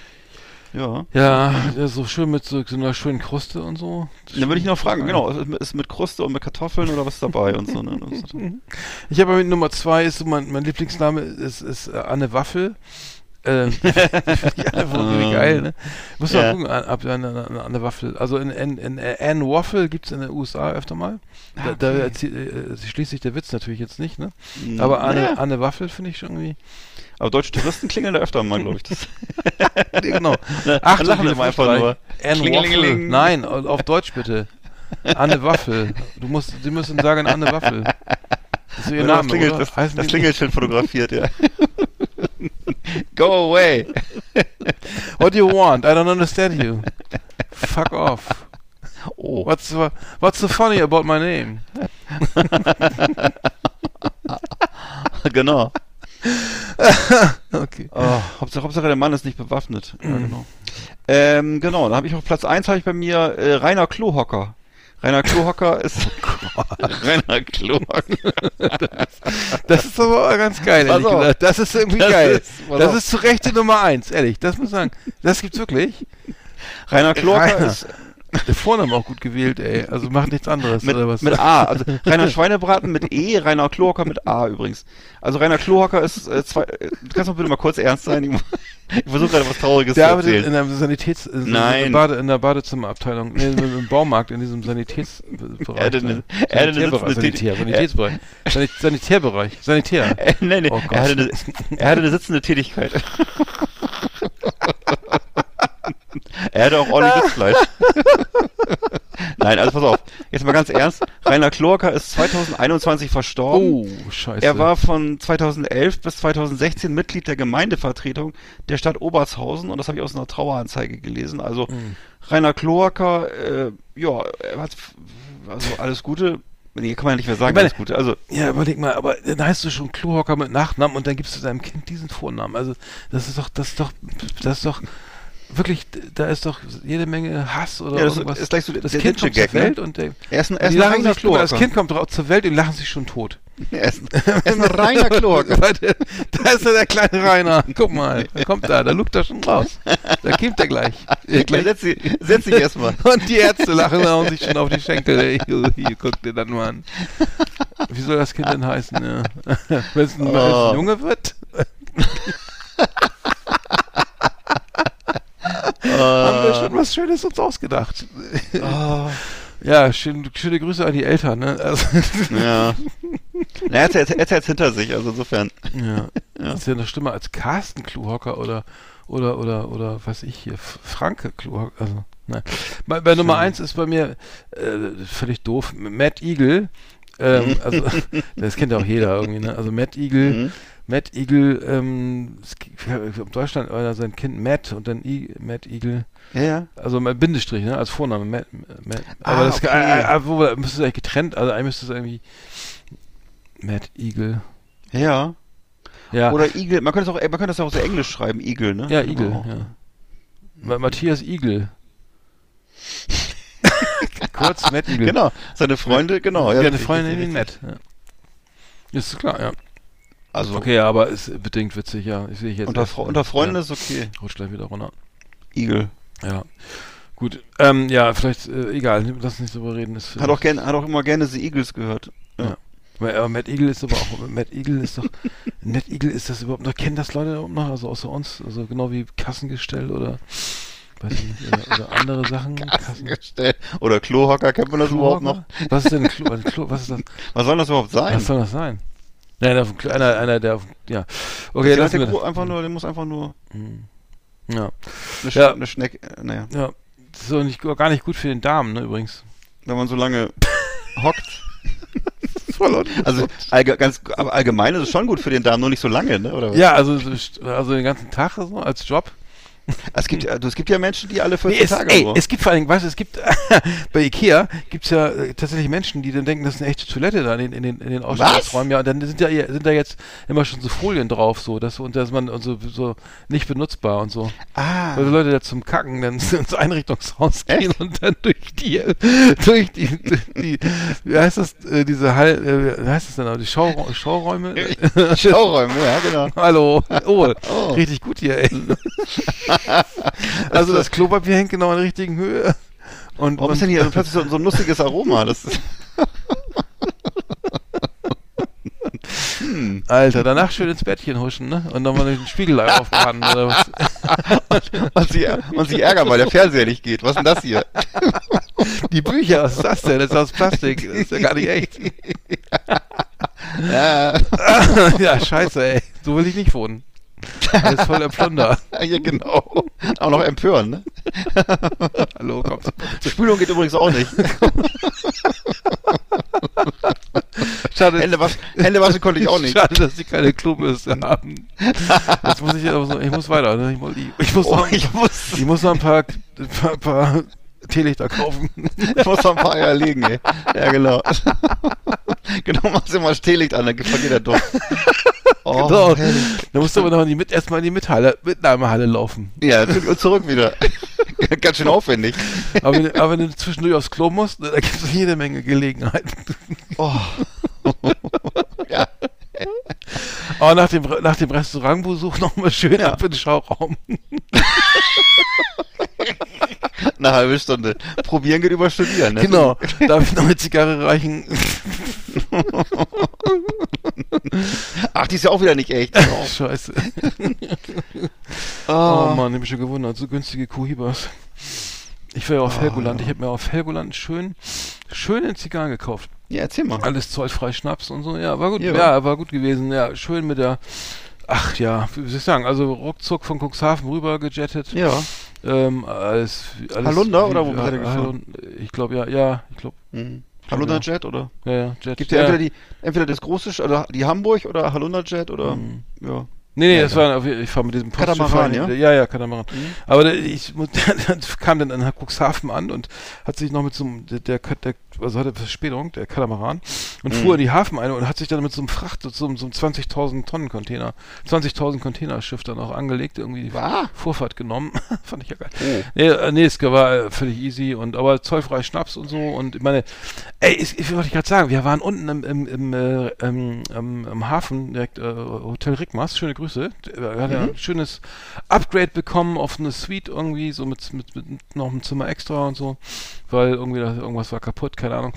ja. Ja, ja, so schön mit so, so einer schönen Kruste und so. Dann würde ich noch fragen, genau, ist mit- Kruste und mit Kartoffeln oder was dabei und so. Ne? *laughs* Ich habe mit Nummer zwei, ist so mein, mein Lieblingsname ist, ist äh, Anne Waffel. Ähm, die einfach irgendwie geil, ne? Muss mal Ja. gucken, an- ab an, an, an der Waffel. Also in, in, in äh, Anne Waffle gibt es in den USA öfter mal. Da, da okay. erzählt, äh, schließt sich der Witz natürlich jetzt nicht, ne? Mhm. Aber Anne, Naja. Anne Waffel finde ich schon irgendwie. Aber deutsche Touristen klingeln da öfter mal, glaube ich. Das, *laughs* genau. *laughs* Ach, lachen sie mal einfach nur. Anne Waffle. Klingelingeling. Nein, auf Deutsch bitte. Anne Waffel. Du musst, Sie müssen sagen Anne Waffel. Das ist ihr Wenn Name, das, Klingel, das, das Klingelschild fotografiert, ja. *laughs* *laughs* Go away. *laughs* What do you want? I don't understand you. Fuck off. Oh. What's so, what's so funny about my name? *laughs* genau. Okay. Oh, Hauptsache, Hauptsache, der Mann ist nicht bewaffnet. Ja, genau. Ähm, genau, da habe ich auf Platz 1 habe ich bei mir äh, Rainer Klohocker. Rainer Klohocker ist *laughs* Rainer Klohocker. *laughs* Das ist aber ganz geil, ehrlich auf. gesagt. Das ist irgendwie Das geil. ist- das auf. ist zu Recht die Nummer eins, ehrlich. Das muss ich sagen. Das gibt's wirklich. Rainer Klohocker Rainer. ist Der Vorname auch gut gewählt, ey. Also macht nichts anderes, mit, oder was? mit A. Also Rainer Schweinebraten mit E, Rainer Klohocker mit A übrigens. Also Rainer Klohocker ist äh, zwei. Äh, kannst du bitte mal kurz ernst sein? Ich, versuche gerade was Trauriges Der zu arbeitet erzählen. in der Sanitäts... In Nein. In der, Bade, in der Badezimmerabteilung. Nee, im Baumarkt, in diesem *laughs* Sanitätsbereich. Er hatte eine- ne? er Sanitärbereich, sitzende Sanitär, Tätig- Sanitätsbereich. *laughs* Sanit Sanitärbereich. Sanitär. *laughs* Äh, nee, nee, Oh er, hatte eine, er hatte eine sitzende Tätigkeit. er hatte auch ordentlich Sitzfleisch. Nein, also pass auf. Jetzt mal ganz ernst. Rainer Klohocker ist 2021 verstorben. Oh, scheiße. Er war von 2011 bis 2016 Mitglied der Gemeindevertretung der Stadt Obertshausen und das habe ich aus einer Traueranzeige gelesen. Also Mhm. Rainer Kloacker, äh, ja, er hat also alles Gute. Nee, kann man ja nicht mehr sagen, meine- alles Gute. Also Ja, überleg mal, aber dann heißt du schon Klohocker mit Nachnamen und dann gibst du deinem Kind diesen Vornamen. Also, das ist doch, das ist doch, das ist doch, wirklich, da ist doch jede Menge Hass oder Ja, das irgendwas. ist gleich so das der Kind kommt zur ne? Welt und der, Er ist ein, er ist die lachen sich, das. Kind kommt zur Welt und lachen sich schon tot. *laughs* Er ist, *laughs* er ist ein reiner Kloaker. *laughs* da ist ja der kleine Rainer. Guck mal, da kommt er, da lugt er schon raus. Da kommt er gleich. Äh, Ja, gleich. setz, dich, setz dich erstmal. Und die Ärzte lachen und sich schon auf die Schenkel. Hier, guck dir das mal an. Wie soll das Kind denn heißen? Ja. Wenn es ein, Oh. ein Junge wird, haben wir schon was Schönes uns ausgedacht. Oh, Ja, schön, schöne Grüße an die Eltern. Ne? Also, ja. *laughs* Na, er hat es hat's hinter sich, also insofern. ja, das ist ja noch schlimmer als Carsten Kluhocker oder oder oder oder was ich hier Franke Kluhocker. Also, nein. Bei, bei Nummer eins ist bei mir äh, völlig doof. Matt Eagle. Ähm, also *laughs* das kennt ja auch jeder irgendwie. Ne? Also Matt Eagle. Mhm. Matt Eagle, ähm, in Deutschland war sein Kind Matt und dann I, Matt Eagle, Ja, ja. also Bindestrich, ne, als Vorname, Matt, Matt. Ah, aber das okay. äh, äh, müsste es eigentlich getrennt, also eigentlich müsste es irgendwie Matt Eagle. Ja. Ja, Oder Igel. Man könnte es auch, man könnte das auch so englisch schreiben, Igel, ne? ja, Eagle, Genau. ja. Ma Matthias Eagle. *laughs* Kurz Matt Eagle. Genau. Seine Freunde, genau. Ja, eine richtig, Freundin in Matt. Ja. Ist klar, ja. Also, Okay, ja, aber ist bedingt witzig, ja. Ich sehe jetzt. unter, erst- unter Freunden ja, ist okay. Rutscht gleich wieder runter. Igel. Ja. Gut. Ähm, ja, vielleicht, äh, egal, lass uns nicht drüber reden. Ist, Hat auch, gern, hat auch immer gerne The Eagles gehört. Ja. Aber, aber Matt Eagle ist aber auch, *laughs* Matt Eagle ist doch, Matt Eagle ist das überhaupt noch, kennen das Leute überhaupt noch, also außer uns, also genau wie Kassengestell oder, weiß ich nicht, oder, oder andere Sachen. *laughs* Kassen, Gestellt. Oder Klohocker, kennt man das überhaupt noch? Was ist denn Klo, Klo, was ist das? Was soll das überhaupt sein? Was soll das sein? Nein, auf einer, einer, der auf, ja. Okay, der, der, Gro- einfach nur, der muss einfach nur Ja, eine, Sch Ja. eine Schnecke, äh, naja, ja. Das ist doch nicht, gar nicht gut für den Darm, ne, übrigens. wenn man so lange *laughs* hockt. Also allge ganz aber allgemein ist es schon gut für den Darm, nur nicht so lange, ne? Oder was? Ja, also, so- also den ganzen Tag so als Job. Es gibt ja, du, es gibt ja Menschen, die alle 14 Nee, es, Tage ey, es gibt vor allen Dingen, weißt du, es gibt *laughs* bei Ikea gibt's ja äh, tatsächlich Menschen, die dann denken, das ist eine echte Toilette da in den, in den, in den Ausstellungsräumen. Ja, und dann sind ja sind da jetzt immer schon so Folien drauf, so, dass und dass man und so, so nicht benutzbar und so. ah, Weil die Leute da zum Kacken dann *laughs* ins Einrichtungshaus Echt? gehen und dann durch die *laughs* durch die, die wie heißt das, äh, diese Hall, äh, wie heißt das denn noch, die Schau, Schauräume? Schauräume, ja, genau. Hallo. Oh, Oh. richtig gut hier, ey. Also das Klopapier hängt genau in der richtigen Höhe. Und, Warum und ist denn hier so plötzlich so, so ein lustiges Aroma? Das ist, Alter, danach schön ins Bettchen huschen, ne? Und nochmal den Spiegel aufbrennen oder was. *laughs* und, sie, und sie ärgern, weil der Fernseher nicht geht. Was ist denn das hier? Die Bücher, was ist das denn? Das ist aus Plastik. Das ist ja gar nicht echt. Ja, *laughs* ja, scheiße, ey. So will ich nicht wohnen. Alles voller Plunder. *laughs* ja genau. Auch noch empören, ne? *laughs* Hallo, kommst Spülung geht übrigens auch nicht. *laughs* Schade, Hände, was, Hände waschen konnte ich auch nicht. Schade, dass sie keine Klobürste haben. Jetzt muss ich aber so, ich muss weiter. Ne? Ich, muss, ich, muss Oh, noch, ich muss, ich muss noch ein paar, paar, paar Teelichter kaufen. ich muss noch ein paar Eier legen, ey. Ja, genau. *laughs* genau, machst du mal das Teelicht an, dann vergeht der Duft. *laughs* Oh, herrlich. da musst du aber noch in die Mit erstmal in die Mithalle, Mitnahmehalle laufen. Ja, und zurück wieder. *laughs* Ganz schön aufwendig. Aber wenn, aber wenn du zwischendurch aufs Klo musst, da gibt es jede Menge Gelegenheiten. Oh. ja. Aber nach dem, nach dem Restaurantbesuch nochmal schön Ja. ab in den Schauraum. Eine halbe Stunde. Probieren geht über Studieren, ne? Genau. Darf ich noch eine Zigarre reichen? Ach, die ist ja auch wieder nicht echt. *laughs* Oh, Scheiße. oh. Oh Mann, ich hab mich schon gewundert. So günstige Kuhibas. Ich war ja auf Helgoland. Ich habe mir auf Helgoland schön, schöne Zigarren gekauft. Ja, erzähl mal. Alles zollfrei Schnaps und so. Ja, war gut. Ja. Ja, war gut gewesen. Ja, schön mit der. Ach ja, wie soll ich sagen? Also ruckzuck von Cuxhaven rüber gejettet. Ja. Ähm, alles, alles. Hallunder wie- oder wo ja, ihr gefahren? Hallund- Ich glaube ja, ja, ich glaube. Mhm. Hallunder Jet oder? Ja, ja, Jet. Gibt ja, ja. entweder die entweder das große oder die Hamburg oder Hallunder Jet oder Mhm. ja. Nee, nee, Ja, das war, auf- ich fahre mit diesem Katamaran, Postschiff ja? Ja, ja, Katamaran. Mhm. Aber der, ich mu- *laughs* der kam dann an Cuxhaven an und hat sich noch mit so einem, der, der, der also hatte Verspätung, der Katamaran, und fuhr in die Hafen ein und hat sich dann mit so einem Fracht, so, so einem 20.000 Tonnen Container, 20.000 Containerschiff dann auch angelegt, irgendwie die War? Vorfahrt genommen. *laughs* Fand ich ja geil. Oh. Nee, äh, nee, es war äh, völlig easy und aber zollfrei Schnaps und so und ich meine, ey, ich, ich wollte gerade sagen, wir waren unten im, im, im, äh, im, im, im Hafen, direkt äh, Hotel Rickmars, schöne Grüße. Er hat ja ein schönes Upgrade bekommen auf eine Suite irgendwie, so mit, mit, mit noch einem Zimmer extra und so, weil irgendwie da, irgendwas war kaputt, keine Ahnung.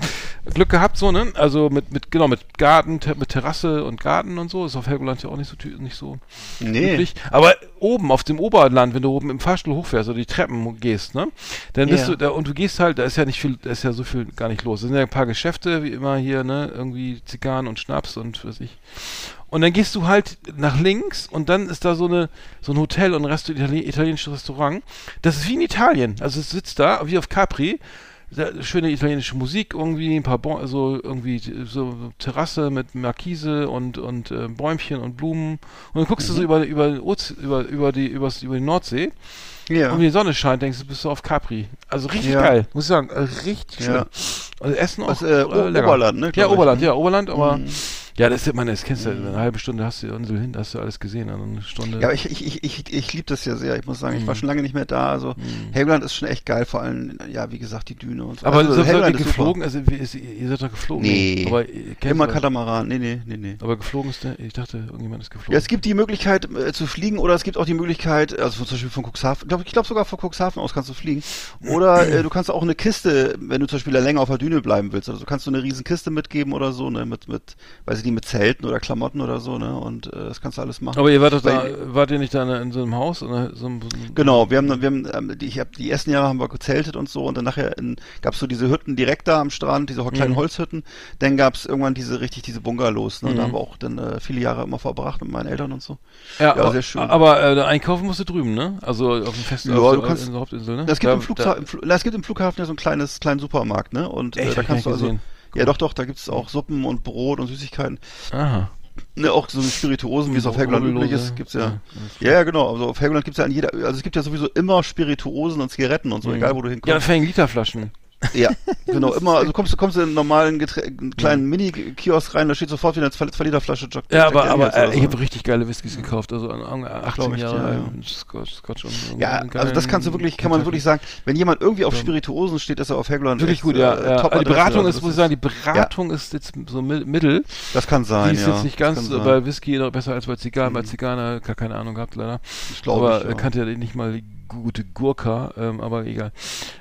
Glück gehabt, so, ne? Also mit, mit, genau, mit Garten, te mit Terrasse und Garten und so, ist auf Helgoland ja auch nicht so, nicht so Nee. üblich. Aber oben auf dem Oberland, wenn du oben im Fahrstuhl hochfährst oder die Treppen gehst, ne, dann bist Ja. du da und du gehst halt, da ist ja nicht viel, da ist ja so viel gar nicht los. Es sind ja ein paar Geschäfte, wie immer hier, ne, irgendwie Zigarren und Schnaps und was ich. Und dann gehst du halt nach links und dann ist da so eine so ein Hotel und ein Resto Itali italienisches Restaurant. Das ist wie in Italien. Also es sitzt da wie auf Capri. Schöne italienische Musik irgendwie, ein paar bon also irgendwie so Terrasse mit Markise und und äh, Bäumchen und Blumen und dann guckst du so über über den Oze über über die übers, über die Nordsee Ja. und wenn die Sonne scheint, denkst du, bist du auf Capri. Also richtig Ja. geil, muss ich sagen, äh, richtig schön. Ja. Also Essen auch Was, äh, O- lecker. Oberland, ne, Ja, glaub ich. Oberland, ja, Oberland, aber Mhm. Ja, das ist, meine, das kennst du, in einer halben Stunde hast du die Insel hin, hast du alles gesehen, in einer Stunde. Ja, ich, ich, ich, ich, liebe das ja sehr. Ich muss sagen, ich war Mhm. schon lange nicht mehr da. Also Helgoland ist schon echt geil, vor allem, ja, wie gesagt, die Düne und so. aber also, so, seid ihr geflogen, also ihr seid doch geflogen. Nee. Aber Immer. Katamaran. Nee, nee, nee, nee. Aber geflogen ist der, ich dachte, irgendjemand ist geflogen. Ja, es gibt die Möglichkeit äh, zu fliegen oder es gibt auch die Möglichkeit, also zum Beispiel von Cuxhaven, ich glaube sogar von Cuxhaven aus kannst du fliegen. Oder äh, du kannst auch eine Kiste, wenn du zum Beispiel länger auf der Düne bleiben willst, also kannst du eine riesen Kiste mitgeben oder so, ne, mit, mit, weiß ich nicht, mit Zelten oder Klamotten oder so, ne, und äh, das kannst du alles machen. aber ihr wart doch da, wart ihr nicht da in, so einem Haus? Oder so einem, Genau, wir haben, wir haben, ähm, die, ich hab, die ersten Jahre haben wir gezeltet und so und dann nachher in, gab's so diese Hütten direkt da am Strand, diese kleinen Mhm. Holzhütten. Dann gab's irgendwann diese richtig diese Bungalows, ne? Und da Mhm. haben wir auch dann äh, viele Jahre immer verbracht mit meinen Eltern und so. Ja, Ja, aber, sehr schön. aber äh, einkaufen musst du drüben, ne? Also auf dem Fest, Ja, auf, du kannst- in der Hauptinsel, ne? Es gibt, Da- im, Flugza im, Fl na, es gibt im Flughafen ja so ein kleines, kleinen Supermarkt, ne? Und Echt? äh, Hab da kannst du also. gesehen. Ja, doch, doch, da gibt's auch Suppen und Brot und Süßigkeiten. Aha. Ne, auch so Spirituosen, wie es auf Helgoland üblich ist, gibt's ja. Ja, ja, genau. Also auf Helgoland gibt's ja an jeder, also es gibt ja sowieso immer Spirituosen und Zigaretten und so, Mhm. egal wo du Ja, hinkommst. fängen Literflaschen. Ja, *laughs* genau, immer, also kommst du kommst in einen normalen Geträ einen kleinen Mini-Kiosk rein, da steht sofort wieder eine 2 Liter Flasche Jack Ja, Jack aber, Daniels aber äh, ich so. habe richtig geile Whiskys gekauft, also an, an 18 Glaub ich Jahre alt, ja. Scotch, Scotch und Ja, und also das kannst du wirklich, kann man wirklich sagen, wenn jemand irgendwie auf Ja. Spirituosen steht, ist er auf Helgoland Wirklich gut, ja. äh, ja. Also die Beratung ist, muss ich sagen, die Beratung ist jetzt so mi- mittel. Das kann sein, die ist ja. jetzt nicht ganz äh, sein. bei Whisky noch besser als bei Zigarren. Bei Mhm. Zigarren gar keine Ahnung gehabt, leider. Ich glaube, aber ich, äh, ja. kannte ja nicht mal die gute Gurka, ähm, aber egal.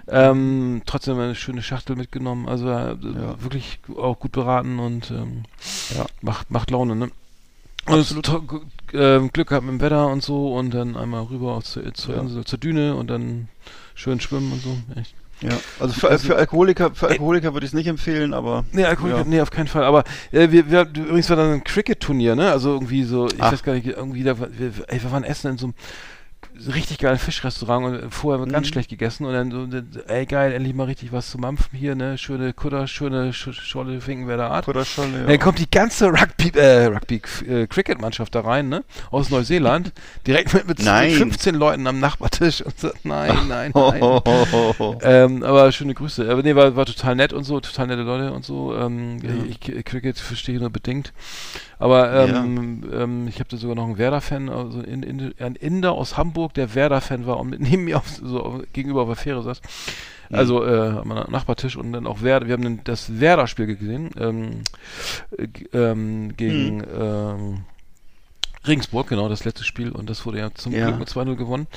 Ähm, trotzdem eine schöne Schachtel mitgenommen, also äh, wirklich auch gut beraten und ähm, Ja. macht, macht Laune, ne? Und Absolut. ähm, Glück gehabt mit dem Wetter und so und dann einmal rüber zur, zur Ja. Insel, zur Düne und dann schön schwimmen und so. Echt. Ja, also für, für Alkoholiker, für Alkoholiker würde ich es nicht empfehlen, aber Nee, Alkohol, Ja. nee, auf keinen Fall. Aber äh, wir, wir, übrigens war dann ein Cricket-Turnier, ne? Also irgendwie so, ich Ach. weiß gar nicht, irgendwie da, wir, ey, wir waren essen in so einem richtig geilen Fischrestaurant und vorher ganz Mhm. schlecht gegessen und dann so, ey geil, endlich mal richtig was zu mampfen hier, ne? Schöne Kutter, schöne Sch Scholle Finkenwerder Art. oder schon, ja. Dann kommt die ganze Rugby, äh, Rugby äh, Cricket-Mannschaft da rein, ne? Aus Neuseeland. *laughs* Direkt mit, mit Nein. 15 Leuten am Nachbartisch und so, nein, *laughs* nein, Ho, nein. Ähm, aber schöne Grüße. Aber nee, war, war total nett und so, total nette Leute und so. Ähm, Ja. ich, ich Cricket verstehe ich nur bedingt. Aber ähm, ähm, ich habe da sogar noch einen Werder-Fan, also in, in, ein Inder aus Hamburg, der Werder-Fan war und *laughs* neben mir auf, so gegenüber auf der Fähre saß. Also äh, am Nachbartisch und dann auch Werder. Wir haben dann das Werder-Spiel gesehen ähm, äh, ähm, gegen ähm, Regensburg, genau, das letzte Spiel. Und das wurde ja zum Ja. Glück mit 2-0 gewonnen.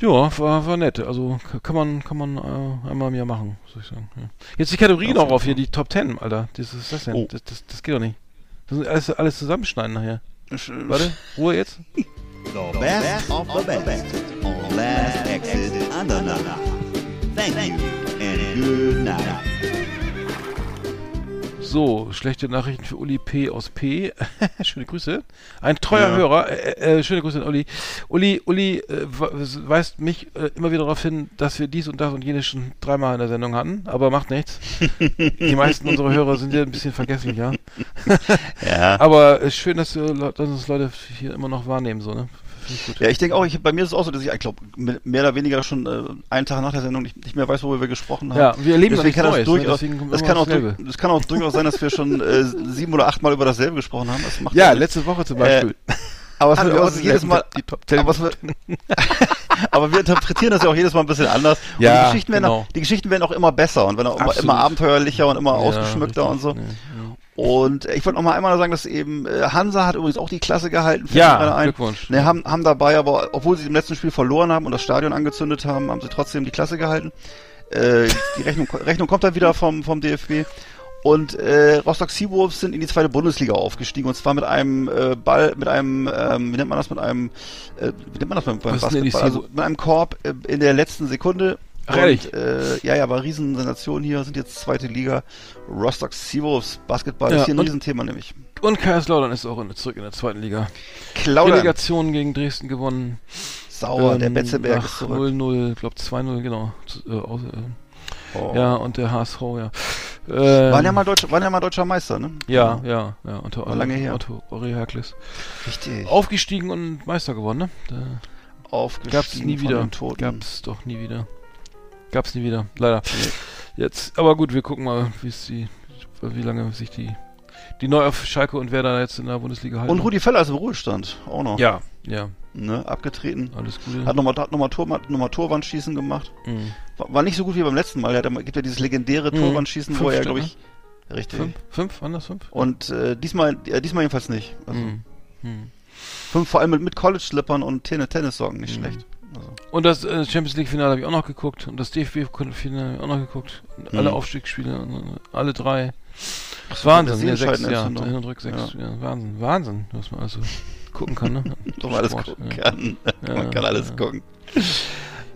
Ja, war, war nett. Also kann man, kann man äh, einmal im Jahr machen, soll ich sagen. Ja. Jetzt die Kategorie noch auf hier, die Top 10, Alter. Das ist das denn? Oh. Das, das, das geht doch nicht. Das sind alles, alles zusammenschneiden nachher. Sch- Warte, Ruhe jetzt. The best of the best on Last Exit Andernach. Thank you and good night. So, schlechte Nachrichten für Uli P. aus P. *laughs* schöne Grüße. Ein treuer Ja. Hörer. Äh, äh, schöne Grüße an Uli. Uli, Uli äh, we- weist mich äh, immer wieder darauf hin, dass wir dies und das und jenes schon dreimal in der Sendung hatten, aber macht nichts. *laughs* Die meisten unserer Hörer sind ja ein bisschen vergesslich, ja. *laughs* Aber äh, schön, dass, wir, dass uns Leute hier immer noch wahrnehmen, so, ne? Ja, ich denke auch, ich, bei mir ist es auch so, dass ich, ich glaube, mehr oder weniger schon äh, einen Tag nach der Sendung nicht, nicht mehr weiß, worüber wir gesprochen haben. Ja, wir erleben Deswegen kann das Neues, ne? durchaus, kommt das kann auch, durch- das kann auch durchaus sein, dass wir schon äh, sieben oder acht Mal über dasselbe gesprochen haben. Das macht Ja, nichts. letzte Woche zum Beispiel. *laughs* aber es wird ist jedes Mal, die Top 10 aber, es wird, aber wir interpretieren das ja auch jedes Mal ein bisschen anders. Und Ja, die Geschichten, werden genau. auch, die Geschichten werden auch immer besser und werden auch immer, immer abenteuerlicher und immer Ja, ausgeschmückter richtig, und so. ja, ja. Und ich wollte noch mal einmal sagen, dass eben äh, Hansa hat übrigens auch die Klasse gehalten. Ja. Glückwunsch. Ne, haben, haben dabei, aber obwohl sie im letzten Spiel verloren haben und das Stadion angezündet haben, haben sie trotzdem die Klasse gehalten. Äh, die Rechnung, Rechnung kommt dann wieder vom, vom DFB. Und äh, Rostock Seawolves sind in die zweite Bundesliga aufgestiegen und zwar mit einem äh, Ball, mit einem, ähm, wie nennt man das, mit einem, äh, wie nennt man das beim, beim Basketball? Also mit einem Korb äh, in der letzten Sekunde. Ach, ehrlich? und, äh, ja, ja, war Riesensensation hier, sind jetzt zweite Liga. Rostock Seawolves Basketball Ja, ist hier ein und- Riesenthema nämlich. Und Kaiserslautern ist auch in, zurück in der zweiten Liga. Klaudern, Relegation gegen Dresden gewonnen. sauer, der Ähm, Betzeberg nach ist zurück. 0-0, ich glaube 2-0, genau. Äh, aus, äh, Oh. Ja, und der HSV, ja. Ähm, Waren ja mal Deutsch, waren ja mal deutscher Meister, ne? Ja, ja, ja. Unter War lange her. Otto Ori Herkles. Richtig. Aufgestiegen und Meister geworden, ne? Da Aufgestiegen gab's nie wieder. Gab's doch nie wieder. Gab's nie wieder, leider. Jetzt, aber gut, wir gucken mal, wie es die, wie lange sich die, die neu auf Schalke und Werder jetzt in der Bundesliga halten. Und Rudi Völler ist im Ruhestand, auch noch. Ja, ja, Ne, abgetreten. alles Gute. Hat nochmal hat noch mal Tor, noch mal Torwandschießen gemacht. Mhm. War, war nicht so gut wie beim letzten Mal. Er hat, gibt ja dieses legendäre Mhm. Torwandschießen, wo Fünf er, Stück, glaube ich, richtig. Fünf? Fünf? Waren das fünf? Und äh, diesmal, äh, diesmal jedenfalls nicht. Also Mhm. Mhm. fünf, vor allem mit, mit College-Slippern und Tennis Tennissocken, nicht Mhm. schlecht. Also, Und das äh, Champions League Finale habe ich auch noch geguckt und das DFB-Finale habe ich auch noch geguckt. Und Alle Mhm. Aufstiegsspiele, alle drei. das Wahnsinn, ist ja, die sechs, ja, hin und rück sechs, ja. Wahnsinn, Wahnsinn, was man also gucken kann, ne? *laughs* Doch alles gucken ja. kann. Ja, Man kann alles ja. gucken.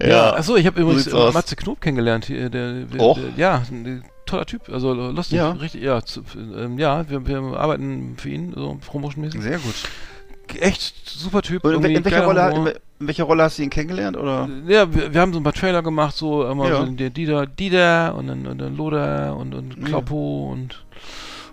Ja, achso, ich habe übrigens äh. Matze Knob kennengelernt, hier, der, der, Och. der ja, ein toller Typ, also lustig, Ja. richtig, ja, zu, ähm, ja, wir, wir arbeiten für ihn, so promotionmäßig. Sehr gut. Echt super Typ. Und in, in, welcher Rolle, in, in welcher Rolle hast du ihn kennengelernt? Oder? Ja, wir, wir haben so ein paar Trailer gemacht, so immer Ja. so der Dieter, Dieter und dann, und dann Loder und, und Ja. Kloppo und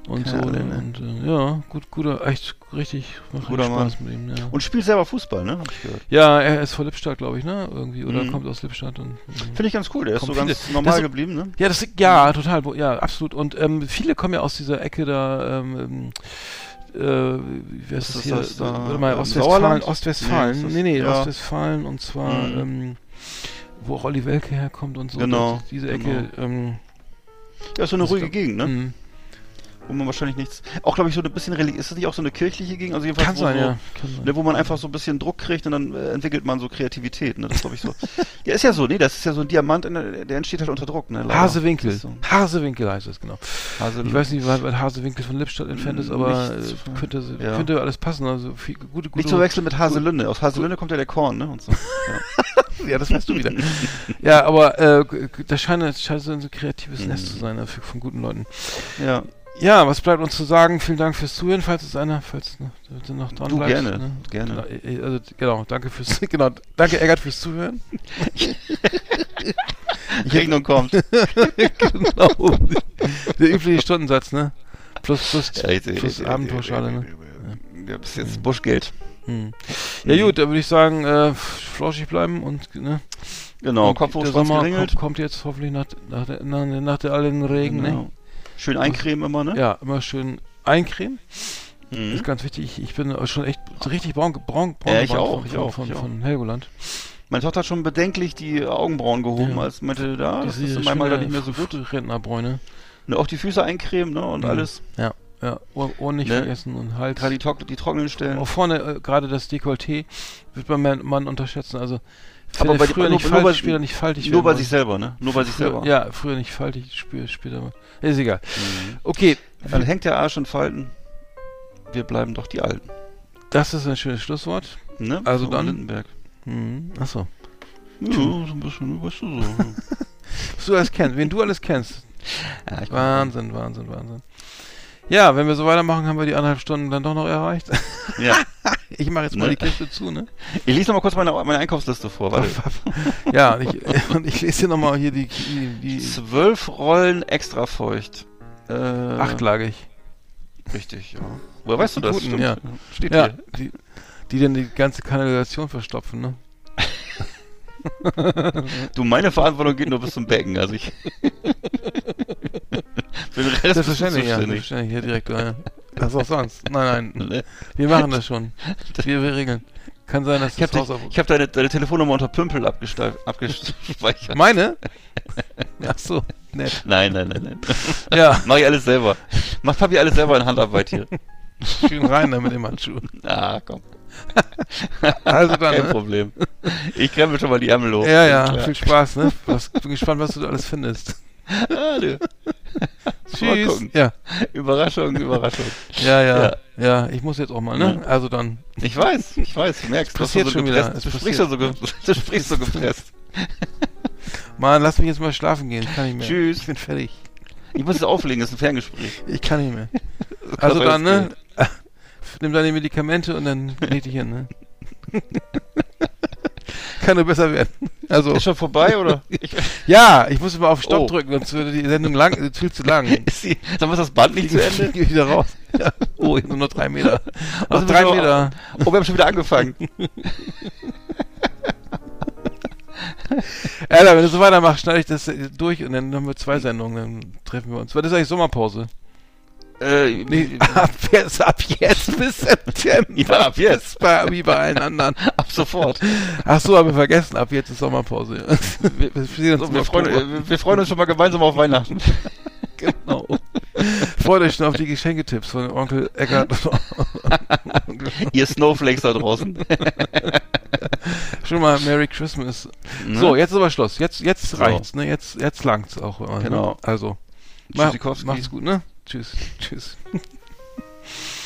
und so ne? ne? und äh, ja, gut, guter, echt richtig, macht Guter Spaß mit ihm. Ja. Und spielt selber Fußball, ne? Hab ich gehört. ja, er ist von Lippstadt, glaube ich, ne? Irgendwie oder Mhm. kommt aus Lippstadt und mhm. Finde ich ganz cool. Der ist so Kommen ganz viele- normal das- geblieben, ne? Ja, das ja total, ja, absolut. Und ähm, viele kommen ja aus dieser Ecke da, ähm, ähm, äh, wie heißt Ist das das hier? das da, Warte mal, Ostwestfalen? Ostwestfalen. Nee, ist Nee, nee, ja. Ostwestfalen und zwar, Mhm. ähm, wo auch Olli Welke herkommt und so. Genau, diese Ecke, ähm, Ja, ist so eine ruhige Gegend, ne? mh. Wo man wahrscheinlich nichts. Auch, glaube ich, so ein bisschen religiös. Ist das nicht auch so eine kirchliche Gegend? Also jedenfalls, Kann wo sein, so, ja. Kann sein. Ne, wo man einfach so ein bisschen Druck kriegt und dann äh, entwickelt man so Kreativität, ne? Das glaube ich so. ja, ist ja so, nee, das ist ja so ein Diamant, der, der entsteht halt unter Druck, ne? leider. Hasewinkel. So. Hasewinkel heißt es, genau. Hase Ich weiß nicht, wie weit weit Hasewinkel von Lippstadt entfernt ist, aber äh, könnte, Ja. könnte alles passen. Also viel, gute, gute Nicht zu wechseln mit Haselünde. Aus Haselünde kommt ja der Korn, ne? Und so. *laughs* Ja, das weißt du wieder. *laughs* ja, aber äh, das scheint, scheint so ein kreatives Mhm. Nest zu sein für, von guten Leuten. Ja. Ja, was bleibt uns zu sagen? Vielen Dank fürs Zuhören, falls es einer, falls es noch, dran Du bleibt. gerne, Ne? gerne. Genau, also, genau, danke fürs, *laughs* genau, danke Eggert fürs Zuhören. *laughs* Die Rechnung kommt. *laughs* genau. Der übliche Stundensatz, ne? Plus, plus, plus Abendpauschale, ne? Ja, bis jetzt Buschgeld. Hm. Ja gut, da würde ich sagen, äh, flauschig bleiben und ne? Genau, Kopf hoch, der Sommer kommt, kommt jetzt hoffentlich nach, nach, der, nach, nach der allen Regen, ne? Schön eincremen immer, ne? Ja, immer schön eincremen. Mhm. Ist ganz wichtig. Ich bin schon echt richtig braun, braun, braun Ja, ich auch, von, ich auch, von, ich auch. von Helgoland. Meine Tochter hat schon bedenklich die Augenbrauen gehoben, Ja. als meinte, da, das ist manchmal da nicht mehr so gut. Rentnerbräune. Ne, auch die Füße eincremen, ne, und Mhm. alles. Ja, Ohr, Ohr nicht Ne? vergessen und Hals. Gerade die, trock- die trockenen Stellen. Auch vorne, äh, gerade das Dekolleté, wird Mann, Mann unterschätzen. Also, Aber bei die- früher nur- nicht nur faltig, bei- später nicht faltig Nur bei sich selber, ne? Nur bei sich Früher- selber. Ja, früher nicht faltig, spür, später mal. Ist egal. Mhm. Okay, Dann hängt der Arsch in Falten. Wir bleiben doch die Alten. das ist ein schönes Schlusswort. Ne? Also So, dann- Lindenberg. Mhm. Achso. Ja, so ein bisschen, weißt du so. *laughs* Was du alles kennst, wen du alles kennst. ja, Wahnsinn, Wahnsinn, Wahnsinn. Ja, wenn wir so weitermachen, haben wir die anderthalb Stunden dann doch noch erreicht. Ja. *laughs* Ich mache jetzt mal Ne? die Kiste zu, ne? Ich lese noch mal kurz meine, meine Einkaufsliste vor. Warte. *laughs* ja, und ich, und ich lese dir nochmal hier die, die, Zwölf Rollen extra feucht. Äh, achtlagig. Richtig, ja. Woher weißt du das? Guten, ja. Steht Ja, hier. die, Die dann die ganze Kanalisation verstopfen, ne? Du, meine Verantwortung geht nur bis zum Becken, also ich. *laughs* *laughs* Bist du Selbstverständlich, ja. zuständig. Selbstverständlich, Herr Direktor, ja. Was auch sonst? Nein, nein. *laughs* Ne? Wir machen das schon. Wir, wir regeln. Kann sein, dass Ich habe das Haus ich hab deine, deine Telefonnummer unter Pümpel abgespeichert. Meine? *laughs* Ach so, nett. Nein, nein, nein, nein. Ja, *laughs* Mach ich alles selber. Macht Papi alles selber in Handarbeit hier. schön rein da mit dem Handschuh. Ah, komm. Also dann, Kein ne? Problem. Ich krempel schon mal die Ärmel hoch. Ja, ja, Klar. viel Spaß, ne? Was, bin gespannt, was du alles findest. Ah, du. *laughs* Tschüss. Ja, Überraschung, Überraschung. ja, ja, Ja. ja, ich muss jetzt auch mal, ne? Ja. Also dann. Ich weiß, ich weiß, du merkst, du, hast passiert so schon wieder, es du sprichst so, ge- *laughs* du sprichst so gepresst. *laughs* Mann, lass mich jetzt mal schlafen gehen. Ich kann nicht mehr. Tschüss. Ich bin fertig. Ich muss jetzt auflegen, das ist ein Ferngespräch. Ich kann nicht mehr. Also dann, ne? Nimm deine Medikamente und dann leg dich hin, ne? Kann nur besser werden. Also, Ist schon vorbei, oder? Ich, *laughs* ja, ich muss immer auf Stopp Oh. drücken, sonst würde die Sendung lang, viel zu lang. ist die, mal, ist das Band nicht zu Ende? Geh *laughs* wieder raus. *laughs* Ja. Oh, nur noch drei Meter. Noch Also drei wir schon- Meter. Oh, wir haben schon wieder angefangen. Alter, wenn du so weitermachst, schneide ich das äh, durch und dann haben wir zwei Sendungen, dann treffen wir uns. Was ist eigentlich Sommerpause? Äh, Nee, *laughs* ab jetzt, ab jetzt bis September. *laughs* Ja, ab jetzt. Bei, wie bei allen anderen. *laughs* ab sofort. Ach so, haben wir vergessen, ab jetzt ist Sommerpause. Wir, wir So, im wir, freuen, äh, wir freuen uns schon mal gemeinsam auf Weihnachten. Genau. Freut euch schon auf die Geschenketipps von Onkel Eckart. Ihr Snowflakes da draußen. schon mal Merry Christmas. Ne? So, jetzt ist aber Schluss. Jetzt, jetzt reicht's, ne? Jetzt, jetzt langt's auch. immer, Genau. Ne? Also, mach, macht's gut, ne? Tschüss. Tschüss. *laughs*